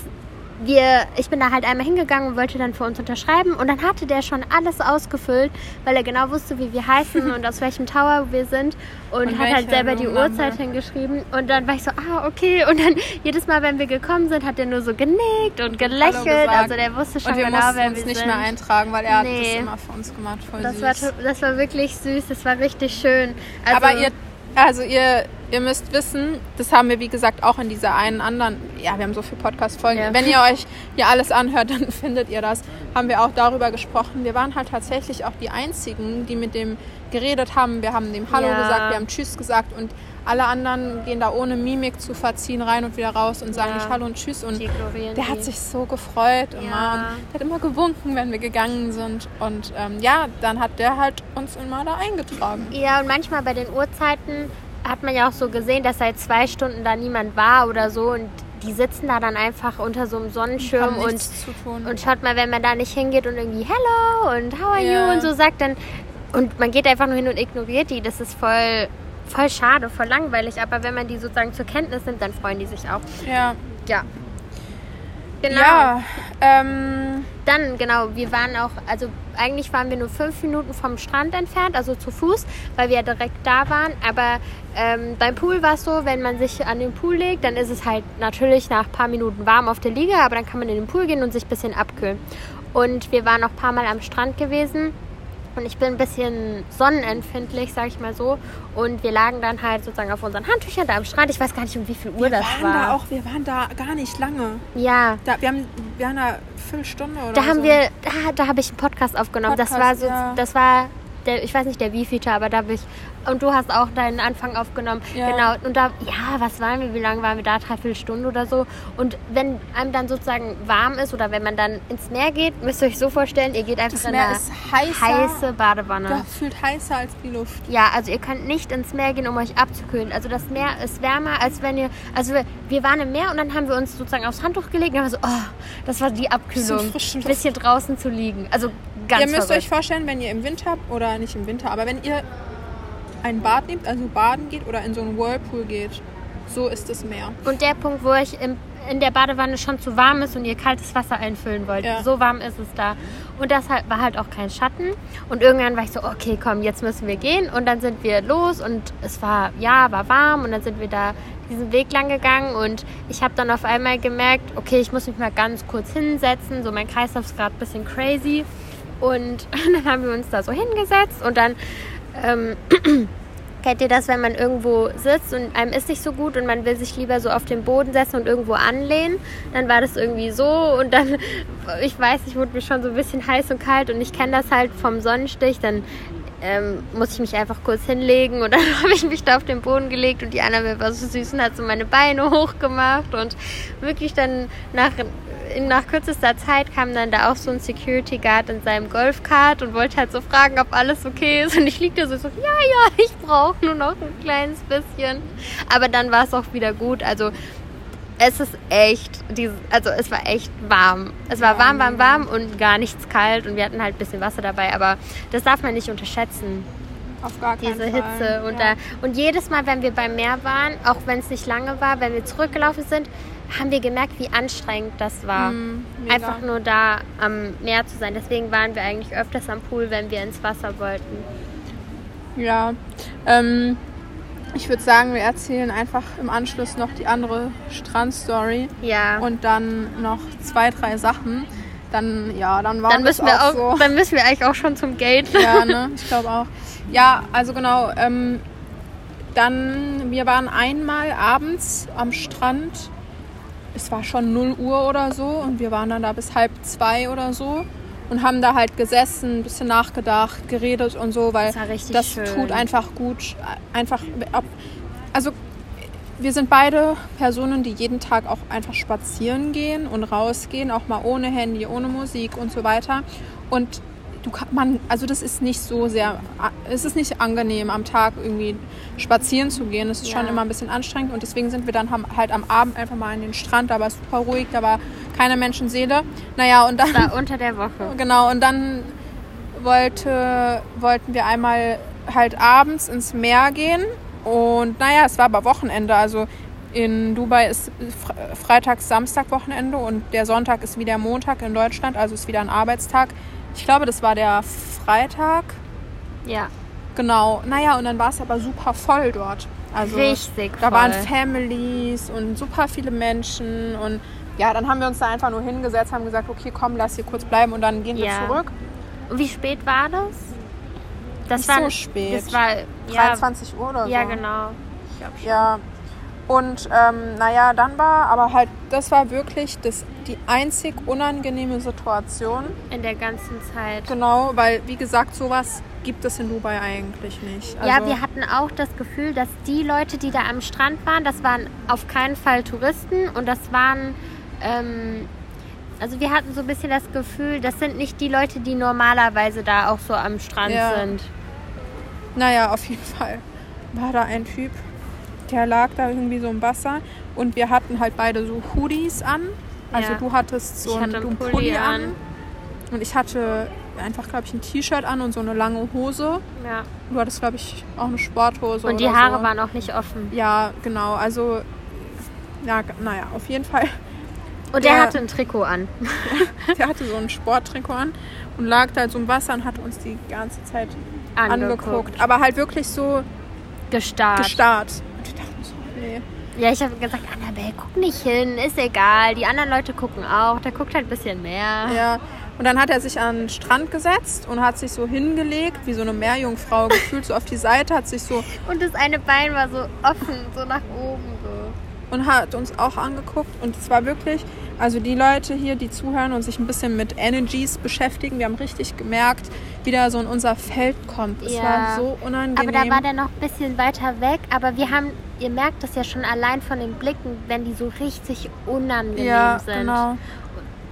wir, ich bin da halt einmal hingegangen und wollte dann für uns unterschreiben und dann hatte der schon alles ausgefüllt, weil er genau wusste, wie wir heißen und aus welchem Tower wir sind und, Und hat halt selber die. Uhrzeit hingeschrieben und dann war ich so, ah, okay und dann jedes Mal, wenn wir gekommen sind, hat er nur so genickt und gelächelt, also der wusste schon Und wir genau, wer uns wir nicht sind. mehr eintragen, weil er hat Nee. das immer für uns gemacht. Voll das süß. war, das war wirklich süß, das war richtig schön. Also, Aber ihr, also ihr, ihr müsst wissen, das haben wir wie gesagt auch in dieser einen anderen, ja, wir haben so viele Podcast-Folgen. Ja. Wenn ihr euch hier alles anhört, dann findet ihr das. Haben wir auch darüber gesprochen. Wir waren halt tatsächlich auch die einzigen, die mit dem geredet haben. Wir haben dem Hallo Ja. gesagt, wir haben Tschüss gesagt und alle anderen gehen da ohne Mimik zu verziehen rein und wieder raus und sagen Ja. nicht Hallo und Tschüss. Und der die. hat sich so gefreut immer Ja. und der hat immer gewunken, wenn wir gegangen sind. Und ähm, ja, dann hat der halt uns immer da eingetragen. Ja, und manchmal bei den Uhrzeiten hat man ja auch so gesehen, dass seit zwei Stunden da niemand war oder so und die sitzen da dann einfach unter so einem Sonnenschirm und, nichts zu tun. und schaut mal, wenn man da nicht hingeht und irgendwie Hello und How are Ja. you und so sagt, dann und man geht einfach nur hin und ignoriert die. Das ist voll, voll schade, voll langweilig. Aber wenn man die sozusagen zur Kenntnis nimmt, dann freuen die sich auch. ja. Ja. Genau. Ja, ähm, Dann, genau, wir waren auch, also eigentlich waren wir nur fünf Minuten vom Strand entfernt, also zu Fuß, weil wir ja direkt da waren. Aber ähm, beim Pool war es so, wenn man sich an den Pool legt, dann ist es halt natürlich nach ein paar Minuten warm auf der Liege, aber dann kann man in den Pool gehen und sich ein bisschen abkühlen. Und wir waren auch ein paar Mal am Strand gewesen. Und ich bin ein bisschen sonnenempfindlich, sag ich mal so. Und wir lagen dann halt sozusagen auf unseren Handtüchern da am Strand. Ich weiß gar nicht, um wie viel Uhr wir das waren war. da auch, wir waren da gar nicht lange. ja, Da, wir, haben, wir haben da Viertelstunde oder Da so. haben wir, da, da habe ich einen Podcast aufgenommen. das war Podcast, so, ja. das war der, ich weiß nicht der Wievielte, aber da habe ich und du hast auch deinen Anfang aufgenommen. Ja. Genau. Und da, ja, was waren wir? Wie lange waren wir da? Dreiviertel Stunde oder so. Und wenn einem dann sozusagen warm ist oder wenn man dann ins Meer geht, müsst ihr euch so vorstellen, ihr geht einfach Das in Meer eine heißer. heiße Badewanne. Das fühlt heißer als die Luft. Ja, also ihr könnt nicht ins Meer gehen, um euch abzukühlen. Also das Meer ist wärmer, als wenn ihr. Also wir, wir waren im Meer und dann haben wir uns sozusagen aufs Handtuch gelegt und haben so, oh, das war die Abkühlung. Ein bisschen draußen zu liegen. Also ganz ihr müsst verrückt. euch vorstellen, wenn ihr im Winter, oder nicht im Winter, aber wenn ihr ein Bad nehmt, also baden geht oder in so einen Whirlpool geht, so ist das Meer. Und der Punkt, wo euch im, in der Badewanne schon zu warm ist und ihr kaltes Wasser einfüllen wollt, Ja. so warm ist es da. Und das halt, war halt auch kein Schatten. Und irgendwann war ich so, okay, komm, jetzt müssen wir gehen. Und dann sind wir los und es war, ja, war warm. Und dann sind wir da diesen Weg lang gegangen. Und ich habe dann auf einmal gemerkt, okay, ich muss mich mal ganz kurz hinsetzen. So mein Kreislauf ist gerade ein bisschen crazy. Und dann haben wir uns da so hingesetzt und dann ähm, Kennt ihr das, wenn man irgendwo sitzt und einem ist nicht so gut und man will sich lieber so auf den Boden setzen und irgendwo anlehnen? Dann war das irgendwie so und dann, ich weiß, ich wurde mir schon so ein bisschen heiß und kalt und ich kenne das halt vom Sonnenstich. Dann ähm, muss ich mich einfach kurz hinlegen und dann habe ich mich da auf den Boden gelegt und die Anna war so süß und hat so meine Beine hochgemacht und wirklich dann nach nach kürzester Zeit kam dann da auch so ein Security Guard in seinem Golfkart und wollte halt so fragen, ob alles okay ist. Und ich lieg da so, so ja, ja, ich brauche nur noch ein kleines bisschen. Aber dann war es auch wieder gut. Also es ist echt, also es war echt warm. Es war warm, warm, warm und gar nichts kalt und wir hatten halt ein bisschen Wasser dabei, aber das darf man nicht unterschätzen. Auf gar keinen Diese Fall. Hitze. Und, ja. da, und jedes Mal, wenn wir beim Meer waren, auch wenn es nicht lange war, wenn wir zurückgelaufen sind, haben wir gemerkt, wie anstrengend das war. Mm. Einfach nur da am Meer zu sein. Deswegen waren wir eigentlich öfters am Pool, wenn wir ins Wasser wollten. Ja, ähm, ich würde sagen, wir erzählen einfach im Anschluss noch die andere Strandstory Ja. und dann noch zwei, drei Sachen. Dann, ja, dann war dann müssen wir auch, so. dann müssen wir eigentlich auch schon zum Gate. Ja, ne? Ich glaube auch. Ja, also genau. Ähm, dann, wir waren einmal abends am Strand. Es war schon 0 Uhr oder so und wir waren dann da bis halb zwei oder so und haben da halt gesessen, ein bisschen nachgedacht, geredet und so, weil Das das tut einfach gut. Einfach, also wir sind beide Personen, die jeden Tag auch einfach spazieren gehen und rausgehen, auch mal ohne Handy, ohne Musik und so weiter. Und du kann, man, also das ist nicht so sehr, es ist nicht angenehm am Tag irgendwie spazieren zu gehen. Es ist schon Ja. immer ein bisschen anstrengend und deswegen sind wir dann halt am Abend einfach mal an den Strand, da war es super ruhig, da war keine Menschenseele. Naja, und dann Da unter der Woche. Genau, und dann wollte, wollten wir einmal halt abends ins Meer gehen. Und naja, es war aber Wochenende. Also in Dubai ist Fre- Freitags, Samstag Wochenende und der Sonntag ist wieder Montag in Deutschland, also ist wieder ein Arbeitstag. Ich glaube, das war der Freitag. Ja. Genau. Naja, und dann war es aber super voll dort. Also Richtig da voll. waren Families und super viele Menschen und ja, dann haben wir uns da einfach nur hingesetzt, haben gesagt, okay, komm, lass hier kurz bleiben und dann gehen wir Ja. zurück. Und wie spät war das? Das Nicht war so spät. Das war ja, 23 Uhr oder so. ja genau. Ich glaub schon. Ja. Und ähm, naja, dann war aber halt, das war wirklich das, die einzig unangenehme Situation. In der ganzen Zeit. Genau, weil wie gesagt, sowas gibt es in Dubai eigentlich nicht. Ja, Also- wir hatten auch das Gefühl, dass die Leute, die da am Strand waren, das waren auf keinen Fall Touristen und das waren, ähm, also wir hatten so ein bisschen das Gefühl, das sind nicht die Leute, die normalerweise da auch so am Strand Ja. sind. Naja, auf jeden Fall war da ein Typ, der lag da irgendwie so im Wasser und wir hatten halt beide so Hoodies an. Also Ja. du hattest so hatte einen Pulli Pulli an. an. und ich hatte einfach, glaube ich, ein T-Shirt an und so eine lange Hose. Ja. Du hattest, glaube ich, auch eine Sporthose Und die Haare so. waren auch nicht offen. Ja, genau. Also, ja, naja, auf jeden Fall. Und der Ja. hatte ein Trikot an. Der hatte so ein Sporttrikot an und lag da halt so im Wasser und hat uns die ganze Zeit Angeguckt. angeguckt. Aber halt wirklich so Gestarrt. gestarrt. Und wir dachten so, nee. Ja, ich habe gesagt, Annabelle, guck nicht hin, ist egal. Die anderen Leute gucken auch. Der guckt halt ein bisschen mehr. Ja. Und dann hat er sich an den Strand gesetzt und hat sich so hingelegt, wie so eine Meerjungfrau gefühlt, so auf die Seite, hat sich so Und das eine Bein war so offen, so nach oben. So. und hat uns auch angeguckt. Und es war wirklich, also die Leute hier, die zuhören und sich ein bisschen mit Energies beschäftigen, wir haben richtig gemerkt, wie der so in unser Feld kommt. Es Ja. war so unangenehm. Aber da war der noch ein bisschen weiter weg. Aber wir haben, ihr merkt das ja schon allein von den Blicken, wenn die so richtig unangenehm ja, sind. genau.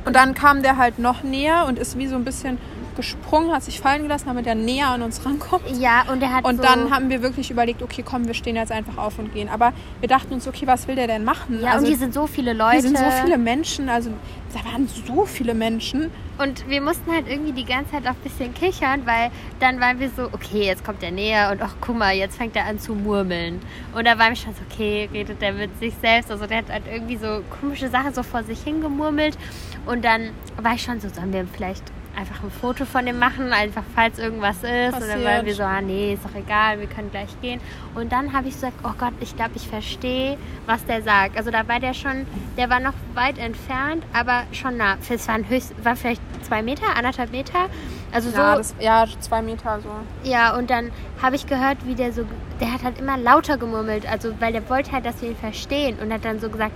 Und dann kam der halt noch näher und ist wie so ein bisschen gesprungen, hat sich fallen gelassen, damit er näher an uns rankommt. Ja, und er hat Und so, dann haben wir wirklich überlegt, okay, komm, wir stehen jetzt einfach auf und gehen. Aber wir dachten uns, okay, was will der denn machen? Ja, also, und hier sind so viele Leute. hier sind so viele Menschen, also da waren so viele Menschen. Und wir mussten halt irgendwie die ganze Zeit auch ein bisschen kichern, weil dann waren wir so, okay, jetzt kommt er näher und ach guck mal, jetzt fängt er an zu murmeln. Und da war ich schon so, okay, redet der mit sich selbst. Also der hat halt irgendwie so komische Sachen so vor sich hingemurmelt. Und dann war ich schon so, sollen wir vielleicht einfach ein Foto von dem machen, einfach falls irgendwas ist. Und dann waren Passiert. wir so, ah nee, ist doch egal, wir können gleich gehen. Und dann habe ich so gesagt, oh Gott, ich glaube, ich verstehe, was der sagt. Also da war der schon, der war noch weit entfernt, aber schon nah. Es waren höchst, war vielleicht zwei Meter, anderthalb Meter. Also so, Ja, das, ja, zwei Meter so. ja, und dann habe ich gehört, wie der so, der hat halt immer lauter gemurmelt, also weil der wollte halt, dass wir ihn verstehen und hat dann so gesagt,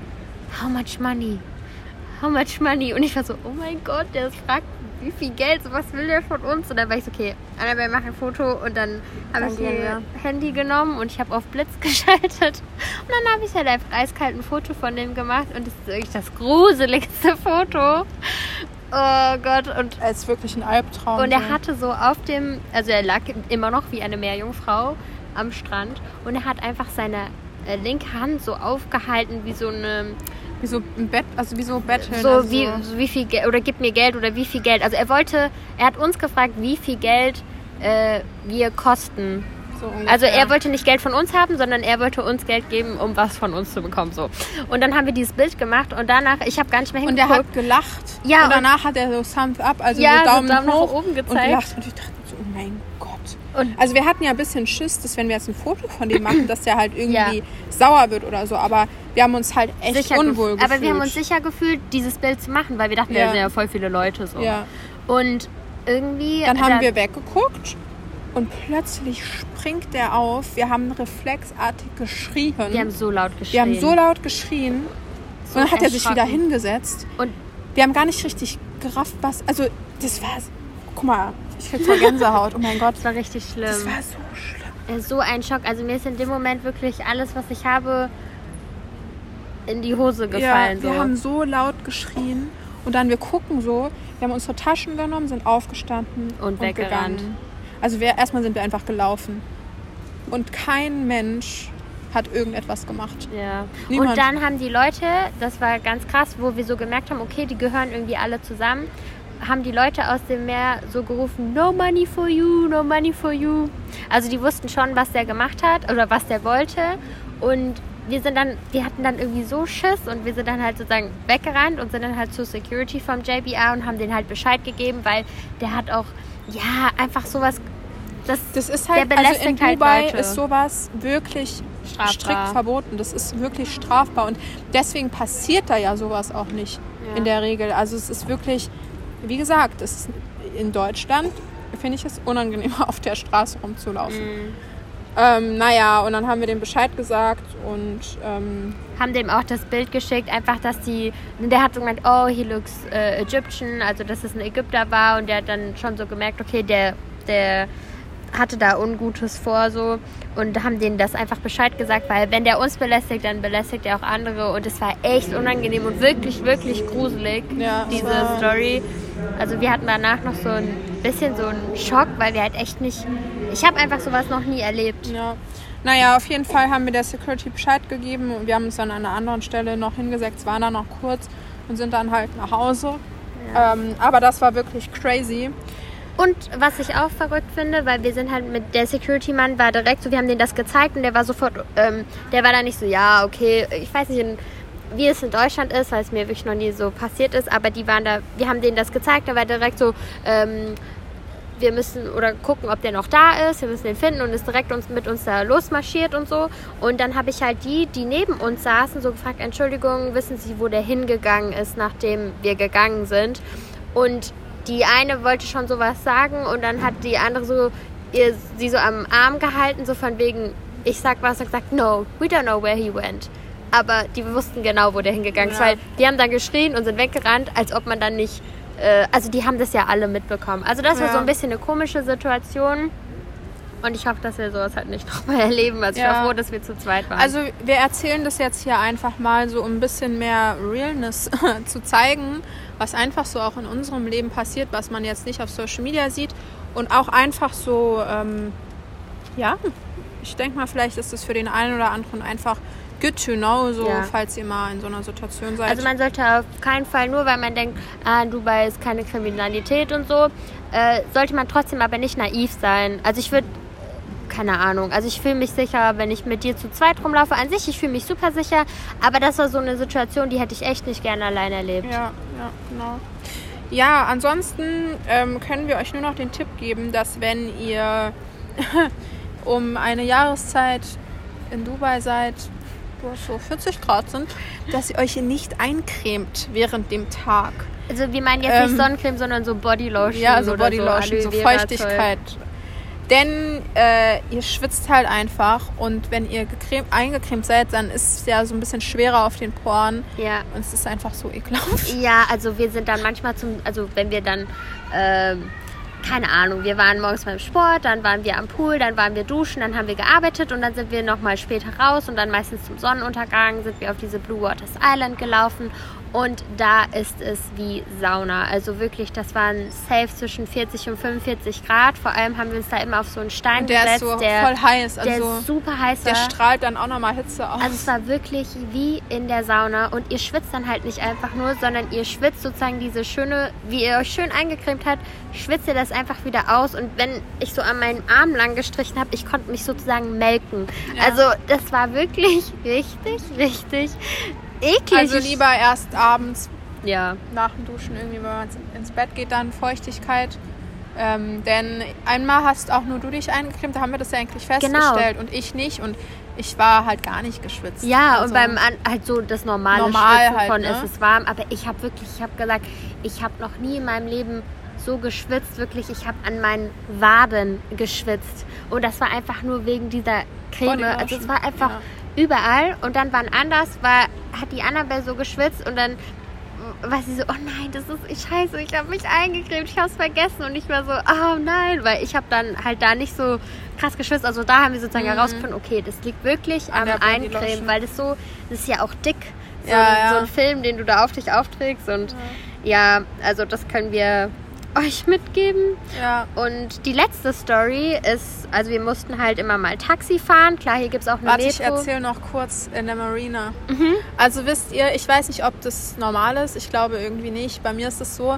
how much money? How much money? Und ich war so, oh mein Gott, der fragt, wie viel Geld, so was will der von uns? Und dann war ich so, okay, Annabelle, mach ein Foto und dann habe ich ihr. Handy genommen und ich habe auf Blitz geschaltet. Und dann habe ich halt einfach eiskalt ein Foto von dem gemacht und das ist wirklich das gruseligste Foto. Oh Gott, und Er ist wirklich ein Albtraum. und er hatte so auf dem, also er lag immer noch wie eine Meerjungfrau am Strand und er hat einfach seine äh, linke Hand so aufgehalten wie so eine, Wie so ein Bett, also wie so Betteln. so also wie, so wie viel Geld, oder gib mir Geld oder wie viel Geld. Also er wollte, er hat uns gefragt, wie viel Geld äh, wir kosten. so. Also er wollte nicht Geld von uns haben, sondern er wollte uns Geld geben, um was von uns zu bekommen. So. Und dann haben wir dieses Bild gemacht und danach, ich habe gar nicht mehr Und er hingeguckt. hat gelacht. Ja, und und- danach hat er so Thumbs up, also Ja, so so Daumen, Daumen nach hoch oben und gezeigt. gelacht. Und ich dachte so, oh mein Gott. Und- also wir hatten ja ein bisschen Schiss, dass wenn wir jetzt ein Foto von dem machen, dass der halt irgendwie Ja. sauer wird oder so. Aber wir haben uns halt echt sicher unwohl gef- gefühlt. Aber wir haben uns sicher gefühlt, dieses Bild zu machen, weil wir dachten, Ja. da sind ja voll viele Leute so. Ja. Und irgendwie. Dann haben wir weggeguckt und plötzlich springt der auf. Wir haben reflexartig geschrien. Wir haben so laut geschrien. Wir haben so laut geschrien. So und dann hat er sich wieder hingesetzt. Und Wir haben gar nicht richtig gerafft, was. Also, das war. Guck mal, ich krieg voll Gänsehaut. Oh mein Gott. es war richtig schlimm. Das war so schlimm. Äh, so ein Schock. Also mir ist in dem Moment wirklich alles, was ich habe, in die Hose gefallen. ja, wir so. haben so laut geschrien. Und dann, wir gucken so, wir haben unsere Taschen genommen, sind aufgestanden Und weggerannt. gegangen. Also wir, erstmal sind wir einfach gelaufen. Und kein Mensch hat irgendetwas gemacht. Ja. Niemand. Und dann haben die Leute, das war ganz krass, wo wir so gemerkt haben, okay, die gehören irgendwie alle zusammen, haben die Leute aus dem Meer so gerufen, no money for you, no money for you. Also die wussten schon, was der gemacht hat oder was der wollte. Und wir sind dann, die hatten dann irgendwie so Schiss und wir sind dann halt sozusagen weggerannt und sind dann halt zur Security vom JBR und haben denen halt Bescheid gegeben, weil der hat auch, ja, einfach sowas, das, Das ist der halt, also in belästigt halt Dubai Leute. ist sowas wirklich Strafbar. strikt verboten. Das ist wirklich strafbar. Und deswegen passiert da ja sowas auch nicht Ja. in der Regel. Also es ist wirklich, wie gesagt, es in Deutschland finde ich es unangenehmer, auf der Straße rumzulaufen. Mhm. Ähm, naja, und dann haben wir dem Bescheid gesagt und ähm, haben dem auch das Bild geschickt, einfach, dass die, der hat so gemeint, oh, he looks äh, Egyptian, also dass es ein Ägypter war und der hat dann schon so gemerkt, okay, der, der hatte da Ungutes vor so und haben denen das einfach Bescheid gesagt, weil wenn der uns belästigt, dann belästigt er auch andere und es war echt unangenehm und wirklich, wirklich gruselig, Ja, es diese war- Story. Also wir hatten danach noch so ein bisschen so einen Schock, weil wir halt echt nicht, ich habe einfach sowas noch nie erlebt. ja. Naja, auf jeden Fall haben wir der Security Bescheid gegeben und wir haben uns dann an einer anderen Stelle noch hingesetzt, waren dann noch kurz und sind dann halt nach Hause. Ähm, aber das war wirklich crazy. Und was ich auch verrückt finde, weil wir sind halt mit der Security-Mann war direkt so, wir haben denen das gezeigt und der war sofort, ähm, der war dann nicht so, ja, okay, ich weiß nicht, wie es in Deutschland ist, weil es mir wirklich noch nie so passiert ist, aber die waren da, wir haben denen das gezeigt, der war direkt so, ähm, wir müssen oder gucken, ob der noch da ist, wir müssen den finden und ist direkt uns, mit uns da losmarschiert und so. Und dann habe ich halt die, die neben uns saßen, so gefragt, Entschuldigung, wissen Sie, wo der hingegangen ist, nachdem wir gegangen sind? Und die eine wollte schon sowas sagen und dann hat die andere so ihr, sie so am Arm gehalten, so von wegen, ich sag was und gesagt, no, we don't know where he went. Aber die wussten genau, wo der hingegangen ist, Ja. weil die haben dann geschrien und sind weggerannt, als ob man dann nicht, äh, also die haben das ja alle mitbekommen. Also das war Ja. so ein bisschen eine komische Situation. Und ich hoffe, dass wir sowas halt nicht nochmal erleben. Also ich Ja. war froh, dass wir zu zweit waren. Also wir erzählen das jetzt hier einfach mal so, um ein bisschen mehr Realness zu zeigen, was einfach so auch in unserem Leben passiert, was man jetzt nicht auf Social Media sieht und auch einfach so, ähm, ja, ich denke mal, vielleicht ist es für den einen oder anderen einfach good to know, so Ja. falls ihr mal in so einer Situation seid. Also man sollte auf keinen Fall, nur weil man denkt, ah, Dubai ist keine Kriminalität und so, äh, sollte man trotzdem aber nicht naiv sein. Also ich würde, keine Ahnung, also ich fühle mich sicher, wenn ich mit dir zu zweit rumlaufe. An sich, ich fühle mich super sicher, aber das war so eine Situation, die hätte ich echt nicht gerne allein erlebt. Ja, ja, genau. Ja, ansonsten ähm, können wir euch nur noch den Tipp geben, dass wenn ihr um eine Jahreszeit in Dubai seid, wo es so 40 Grad sind, dass ihr euch nicht eincremt während dem Tag. Also wir meinen jetzt Ähm, nicht Sonnencreme, sondern so Bodylotion. Ja, so Bodylotion, so, Aloe Vera Zeug. Denn äh, ihr schwitzt halt einfach und wenn ihr gecreme, eingecremt seid, dann ist es ja so ein bisschen schwerer auf den Poren. Ja. Und es ist einfach so ekelhaft. Ja, also wir sind dann manchmal zum, also wenn wir dann, ähm, keine Ahnung, wir waren morgens beim Sport, dann waren wir am Pool, dann waren wir duschen, dann haben wir gearbeitet und dann sind wir nochmal später raus und dann meistens zum Sonnenuntergang sind wir auf diese Blue Waters Island gelaufen und da ist es wie Sauna. Also wirklich, das waren safe zwischen 40 und 45 Grad. Vor allem haben wir uns da immer auf so einen Stein Und der gesetzt, ist so der, voll heiß. der Also super heiß der war. strahlt dann auch nochmal Hitze aus. Also es war wirklich wie in der Sauna und ihr schwitzt dann halt nicht einfach nur, sondern ihr schwitzt sozusagen diese schöne, wie ihr euch schön eingecremt habt, schwitzt ihr das einfach wieder aus und wenn ich so an meinen Arm lang gestrichen habe, ich konnte mich sozusagen melken. Ja. Also das war wirklich richtig, richtig eklig. also lieber erst abends Ja, nach dem Duschen irgendwie, wenn man ins Bett geht, dann Feuchtigkeit. Ähm, denn einmal hast auch nur du dich eingecremt, da haben wir das ja eigentlich Genau. festgestellt und ich nicht und ich war halt gar nicht geschwitzt. Ja, Also, und beim an, halt so das normale Normal Schwitzen halt, von ne? es ist warm, aber ich habe wirklich, ich habe gesagt, ich habe noch nie in meinem Leben so geschwitzt, wirklich, ich habe an meinen Waden geschwitzt und das war einfach nur wegen dieser Creme, also es war einfach ja. überall und dann waren anders, war hat die Annabelle so geschwitzt und dann war sie so, oh nein, das ist ich scheiße, ich habe mich eingecremt, ich habe es vergessen. Und ich war so, oh nein, weil ich habe dann halt da nicht so krass geschwitzt, also da haben wir sozusagen herausgefunden, okay, das liegt wirklich Mhm. Am Eincremen, weil das so, das ist ja auch dick, so, Ja, ein, ja. so ein Film, den du da auf dich aufträgst. Und ja, also das können wir euch mitgeben. Ja, Und die letzte Story ist, also wir mussten halt immer mal Taxi fahren. Klar, hier gibt es auch eine warte, ich Metro. erzähle noch kurz in der Marina. Mhm. Also wisst ihr, ich weiß nicht, ob das normal ist. Ich glaube irgendwie nicht. Bei mir ist es so,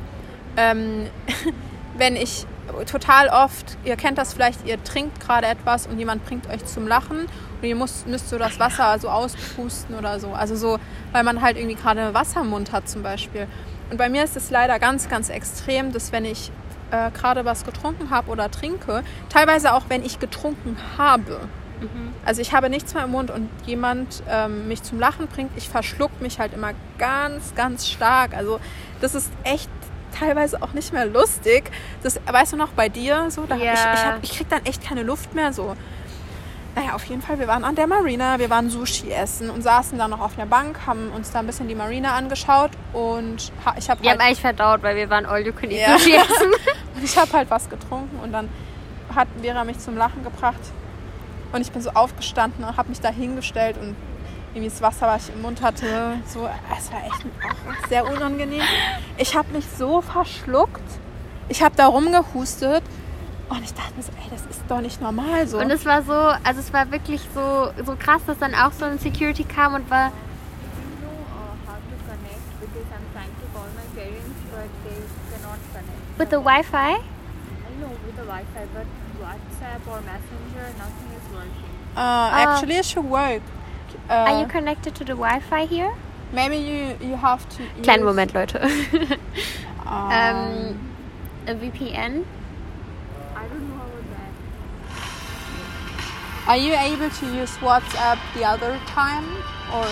ähm, wenn ich total oft, ihr kennt das vielleicht, ihr trinkt gerade etwas und jemand bringt euch zum Lachen und ihr müsst, müsst so das Wasser so auspusten oder so. Also so, weil man halt irgendwie gerade Wasser im Mund hat zum Beispiel. Und bei mir ist es leider ganz, ganz extrem, dass wenn ich äh, gerade was getrunken habe oder trinke, teilweise auch wenn ich getrunken habe, also ich habe nichts mehr im Mund und jemand ähm, mich zum Lachen bringt, ich verschluck mich halt immer ganz, ganz stark. Also das ist echt teilweise auch nicht mehr lustig. Das weißt du noch bei dir so, da hab Ja. ich, ich, hab, ich krieg dann echt keine Luft mehr so. Naja, auf jeden Fall, wir waren an der Marina, wir waren Sushi essen und saßen dann noch auf der Bank, haben uns da ein bisschen die Marina angeschaut und ha- ich habe Wir halt haben eigentlich verdaut, weil wir waren all you can eat Ja. Sushi essen. und ich habe halt was getrunken und dann hat Vera mich zum Lachen gebracht. Und ich bin so aufgestanden und habe mich da hingestellt und irgendwie das Wasser, was ich im Mund hatte, so, es war echt auch sehr unangenehm. Ich habe mich so verschluckt. Ich habe da rumgehustet und ich dachte mir so, ey, das ist doch nicht normal so. Und es war so, also es war wirklich so, so krass, dass dann auch so ein Security kam und war, know uh, how to connect because I'm trying to call my parents, but they cannot connect. with the Wi-Fi? I know with the Wi-Fi, but WhatsApp or Messenger, nothing is working. uh, actually, it should work. Uh, Are you connected to the Wi-Fi here? maybe you, you have to Kleinen Moment, Leute. um, ähm, a VPN? Are you able to use WhatsApp the other time? Or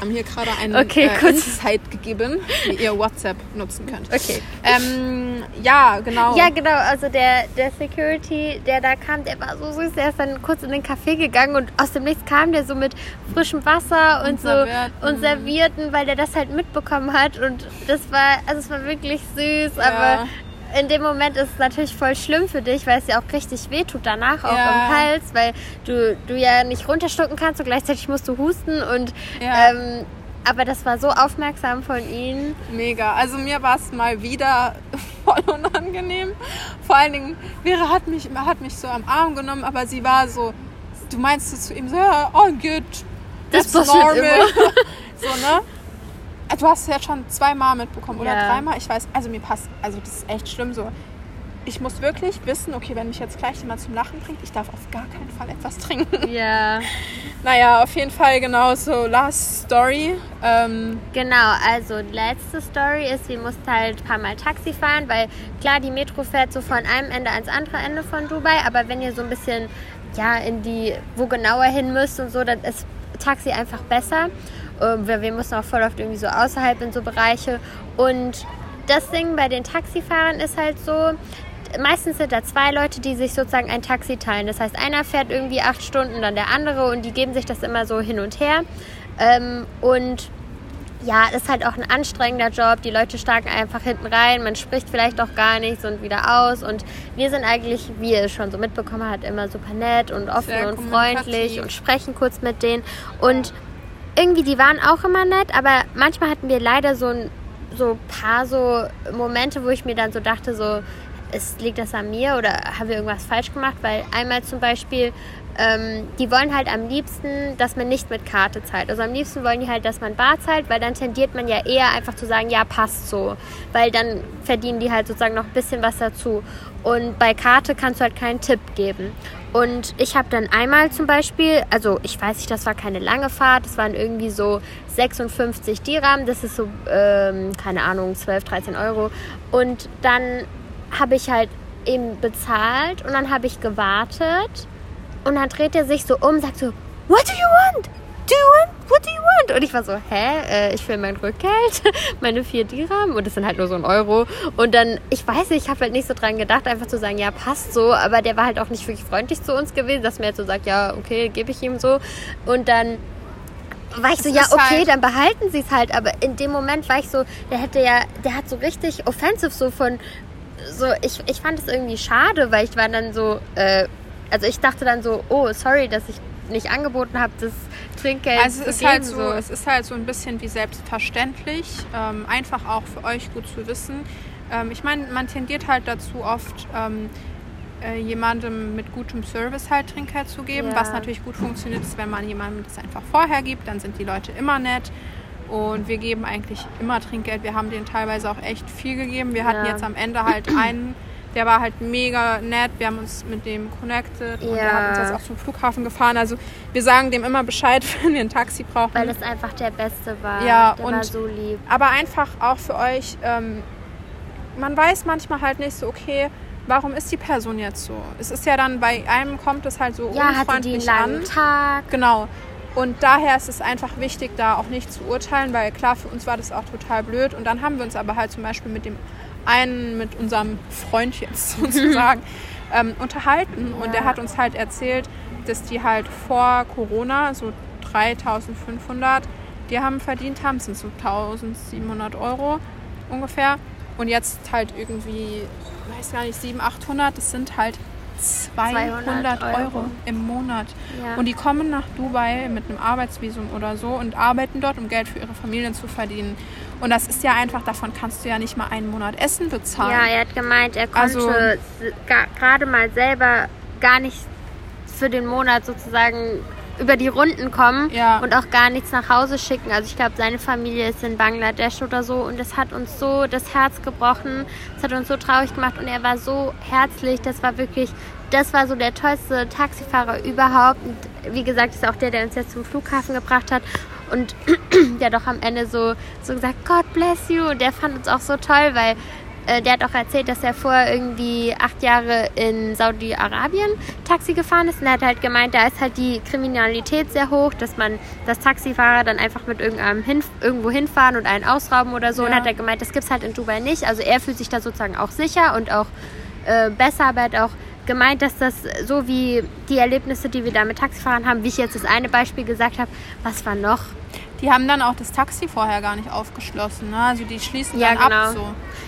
wir haben hier gerade einen Okay, äh. Insight gegeben, wie ihr WhatsApp nutzen könnt. Okay. Ähm, ja, genau. Ja, genau. Also der, der Security, der da kam, der war so süß. Der ist dann kurz in den Café gegangen und aus dem Nichts kam der so mit frischem Wasser und, Und so Servietten. und Servierten, weil der das halt mitbekommen hat. Und das war, also es war wirklich süß, Ja. aber in dem Moment ist es natürlich voll schlimm für dich, weil es ja auch richtig wehtut danach, auch Ja. im Hals, weil du, du ja nicht runterstucken kannst und gleichzeitig musst du husten und Ja. ähm, aber das war so aufmerksam von ihnen. Mega. Also mir war es mal wieder voll unangenehm. Vor allen Dingen, Vera hat mich, hat mich so am Arm genommen, aber sie war so, du meinst zu ihm so, ja, all good. Das passiert normal. so, ne? Du hast es ja schon zweimal mitbekommen oder Ja. dreimal. Ich weiß, also mir passt, also das ist echt schlimm so. Ich muss wirklich wissen, okay, wenn mich jetzt gleich jemand zum Lachen bringt, ich darf auf gar keinen Fall etwas trinken. Ja. Naja, auf jeden Fall genau so. Last Story. Ähm, Genau, also letzte Story ist, wir mussten halt ein paar Mal Taxi fahren, weil klar, die Metro fährt so von einem Ende ans andere Ende von Dubai, aber wenn ihr so ein bisschen, ja, in die, wo genauer hin müsst und so, dann ist Taxi einfach besser. Ähm, wir mussten auch voll oft irgendwie so außerhalb in so Bereiche. Und das Ding bei den Taxifahrern ist halt so, meistens sind da zwei Leute, die sich sozusagen ein Taxi teilen. Das heißt, einer fährt irgendwie acht Stunden, dann der andere und die geben sich das immer so hin und her. Ähm, und ja, ist halt auch ein anstrengender Job. Die Leute steigen einfach hinten rein, man spricht vielleicht auch gar nichts und wieder aus. Und wir sind eigentlich, wie ihr es schon so mitbekommen habt, immer super nett und offen Sehr und freundlich und sprechen kurz mit denen. Und irgendwie, die waren auch immer nett, aber manchmal hatten wir leider so ein so paar so Momente, wo ich mir dann so dachte, so, es liegt das an mir oder haben wir irgendwas falsch gemacht? Weil einmal zum Beispiel, ähm, die wollen halt am liebsten, dass man nicht mit Karte zahlt. Also am liebsten wollen die halt, dass man bar zahlt, weil dann tendiert man ja eher einfach zu sagen, ja, passt so. Weil dann verdienen die halt sozusagen noch ein bisschen was dazu. Und bei Karte kannst du halt keinen Tipp geben. Und ich habe dann einmal zum Beispiel, also ich weiß nicht, das war keine lange Fahrt, das waren irgendwie so 56 Dirham, das ist so, ähm, keine Ahnung, 12, 13 Euro. Und dann habe ich halt eben bezahlt und dann habe ich gewartet und dann dreht er sich so um, sagt so, What do you want? Do you want? What do you want? Und ich war so, hä? Äh, ich will mein Rückgeld, meine vier Dirham und das sind halt nur so ein Euro. Und dann, ich weiß nicht, ich habe halt nicht so dran gedacht, einfach zu sagen, ja, passt so. Aber der war halt auch nicht wirklich freundlich zu uns gewesen, dass mir jetzt so sagt, ja, okay, gebe ich ihm so. Und dann war ich so, ja, okay, halt- dann behalten sie es halt. Aber in dem Moment war ich so, der hätte ja, der hat so richtig offensive so von, so, ich, ich fand es irgendwie schade, weil ich war dann so, äh, also ich dachte dann so, oh, sorry, dass ich nicht angeboten habe, das Trinkgeld Also es ist halt so, es ist halt so ein bisschen wie selbstverständlich, ähm, einfach auch für euch gut zu wissen. Ähm, ich meine, man tendiert halt dazu oft ähm, äh, jemandem mit gutem Service halt Trinkgeld zu geben. Ja. Was natürlich gut funktioniert, ist, wenn man jemandem das einfach vorher gibt, dann sind die Leute immer nett. Und wir geben eigentlich immer Trinkgeld. Wir haben denen teilweise auch echt viel gegeben. Wir hatten Ja. jetzt am Ende halt einen, der war halt mega nett. Wir haben uns mit dem connected und der Ja. hat uns jetzt auch zum Flughafen gefahren. Also wir sagen dem immer Bescheid, wenn wir ein Taxi brauchen. weil es einfach der Beste war. Ja, der war und- so lieb. aber einfach auch für euch, ähm, man weiß manchmal halt nicht so, okay, warum ist die Person jetzt so? Es ist ja dann, bei einem kommt es halt so Ja, hatte die einen unfreundlich an. Tag. Genau. Und daher ist es einfach wichtig, da auch nicht zu urteilen, weil klar, für uns war das auch total blöd. Und dann haben wir uns aber halt zum Beispiel mit dem einen, mit unserem Freund jetzt sozusagen, ähm, unterhalten. Und der hat uns halt erzählt, dass die halt vor Corona so 3500 die haben verdient haben, sind so 1700 Euro ungefähr. Und jetzt halt irgendwie, weiß gar nicht, 700, 800, das sind halt 200, 200 Euro. Euro. im Monat. Ja. Und die kommen nach Dubai mit einem Arbeitsvisum oder so und arbeiten dort, um Geld für ihre Familien zu verdienen. Und das ist ja einfach, davon kannst du ja nicht mal einen Monat Essen bezahlen. Ja, er hat gemeint, er konnte Also- gerade mal selber gar nicht für den Monat sozusagen über die Runden kommen Ja. und auch gar nichts nach Hause schicken. Also ich glaube, seine Familie ist in Bangladesch oder so und das hat uns so das Herz gebrochen. Das hat uns so traurig gemacht und er war so herzlich. Das war wirklich, das war so der tollste Taxifahrer überhaupt. Und wie gesagt, ist auch der, der uns jetzt zum Flughafen gebracht hat. Und der hat auch am Ende so, so gesagt, God bless you. Und der fand uns auch so toll, weil äh, der hat auch erzählt, dass er vorher irgendwie acht Jahre in Saudi-Arabien Taxi gefahren ist. Und er hat halt gemeint, da ist halt die Kriminalität sehr hoch, dass man, dass Taxifahrer dann einfach mit irgendeinem hin, irgendwo hinfahren und einen ausrauben oder so. Und Ja. hat er gemeint, das gibt's halt in Dubai nicht. Also er fühlt sich da sozusagen auch sicher und auch äh, besser, aber er hat auch gemeint, dass das so wie die Erlebnisse, die wir da mit Taxifahrern haben, wie ich jetzt das eine Beispiel gesagt habe, was war noch? Die haben dann auch das Taxi vorher gar nicht aufgeschlossen. Ne? Also die schließen Ja, dann genau. ab so.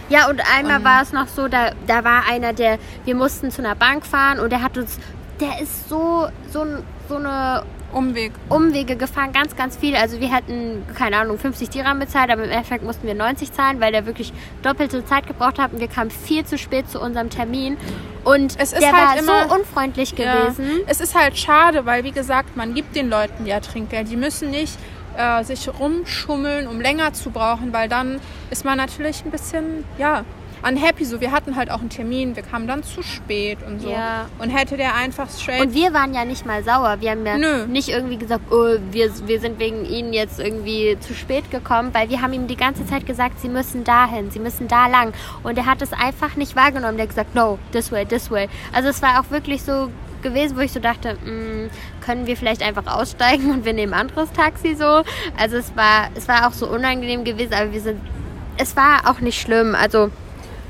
Ja, und einmal Und- war es noch so, da, da war einer, der, wir mussten zu einer Bank fahren und der hat uns, der ist so, so, so eine Umweg. Umwege gefahren, ganz, ganz viel. Also wir hätten, keine Ahnung, 50 Dirham bezahlt, aber im Endeffekt mussten wir 90 zahlen, weil der wirklich doppelte Zeit gebraucht hat und wir kamen viel zu spät zu unserem Termin. Und Es ist der halt war immer- so unfreundlich Ja. gewesen. Es ist halt schade, weil wie gesagt, man gibt den Leuten ja Trinkgeld. Die müssen nicht äh, sich rumschummeln, um länger zu brauchen, weil dann ist man natürlich ein bisschen, ja, unhappy. So, wir hatten halt auch einen Termin, wir kamen dann zu spät und so. Ja. Und hätte der einfach straight. Und wir waren ja nicht mal sauer. Wir haben ja Nö. nicht irgendwie gesagt, oh, wir, wir sind wegen ihnen jetzt irgendwie zu spät gekommen, weil wir haben ihm die ganze Zeit gesagt, sie müssen dahin, sie müssen da lang. Und er hat es einfach nicht wahrgenommen. Der hat gesagt, no, this way, this way. Also es war auch wirklich so gewesen, wo ich so dachte, mm, können wir vielleicht einfach aussteigen und wir nehmen ein anderes Taxi so. Also es war, es war auch so unangenehm gewesen, aber wir sind, es war auch nicht schlimm. Also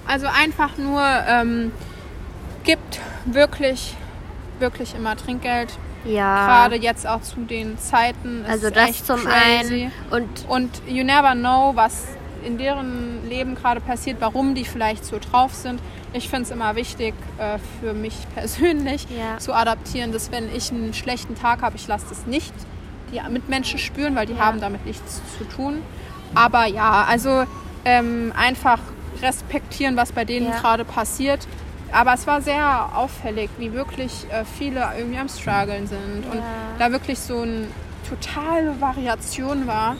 Also einfach nur, ähm, gibt wirklich, wirklich immer Trinkgeld. Ja. Gerade jetzt auch zu den Zeiten. also das zum crazy. einen. Und Und you never know, was in deren Leben gerade passiert, warum die vielleicht so drauf sind. Ich finde es immer wichtig äh, für mich persönlich Ja. zu adaptieren, dass wenn ich einen schlechten Tag habe, ich lasse das nicht die Mitmenschen spüren, weil die Ja. haben damit nichts zu tun. Aber ja, also ähm, einfach respektieren, was bei denen Ja. gerade passiert. Aber es war sehr auffällig, wie wirklich äh, viele irgendwie am struggeln sind und da wirklich so eine totale Variation war.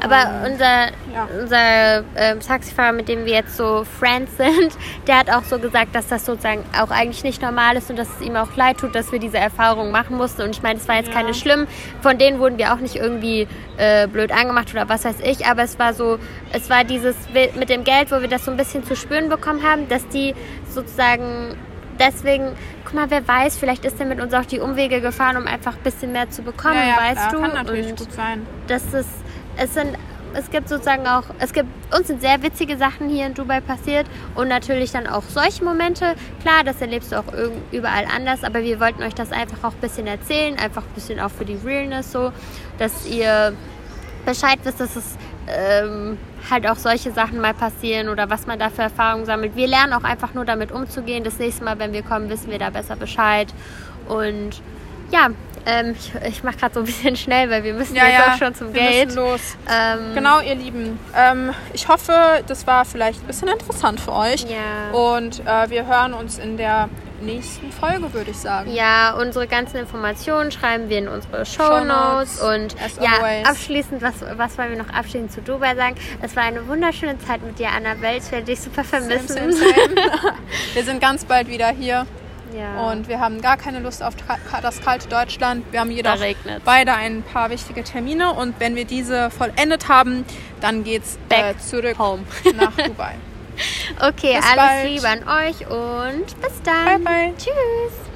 Aber unser, Ja. unser ähm, Taxifahrer, mit dem wir jetzt so Friends sind, der hat auch so gesagt, dass das sozusagen auch eigentlich nicht normal ist und dass es ihm auch leid tut, dass wir diese Erfahrung machen mussten. Und ich meine, es war jetzt Ja. keine schlimm. Von denen wurden wir auch nicht irgendwie äh, blöd angemacht oder was weiß ich. Aber es war so, es war dieses mit dem Geld, wo wir das so ein bisschen zu spüren bekommen haben, dass die sozusagen deswegen, guck mal, wer weiß, vielleicht ist er mit uns auch die Umwege gefahren, um einfach ein bisschen mehr zu bekommen, ja, ja, weißt klar, du? Kann natürlich Und gut sein. das ist, es sind, es gibt sozusagen auch, es gibt, uns sind sehr witzige Sachen hier in Dubai passiert und natürlich dann auch solche Momente. Klar, das erlebst du auch überall anders, aber wir wollten euch das einfach auch ein bisschen erzählen, einfach ein bisschen auch für die Realness so, dass ihr Bescheid wisst, dass es ähm, halt auch solche Sachen mal passieren oder was man da für Erfahrungen sammelt. Wir lernen auch einfach nur damit umzugehen. Das nächste Mal, wenn wir kommen, wissen wir da besser Bescheid. Und ja, ähm, ich, ich mache gerade so ein bisschen schnell, weil wir müssen Ja, jetzt ja, auch schon zum wir Geld. müssen los. Ähm, Genau, ihr Lieben. Ähm, ich hoffe, das war vielleicht ein bisschen interessant für euch. Ja. Und äh, wir hören uns in der nächsten Folge, würde ich sagen. Ja, unsere ganzen Informationen schreiben wir in unsere Show Notes und ja, always. abschließend, was, was wollen wir noch abschließend zu Dubai sagen? Es war eine wunderschöne Zeit mit dir, Annabelle. Ich werde dich super vermissen. Same, same, same. wir sind ganz bald wieder hier Ja. und wir haben gar keine Lust auf das kalte Deutschland. Wir haben jedoch beide ein paar wichtige Termine und wenn wir diese vollendet haben, dann geht's äh, Back zurück home. nach Dubai. okay, Bis alles bald. Liebe an euch und bis dann. Bye, bye. Tschüss.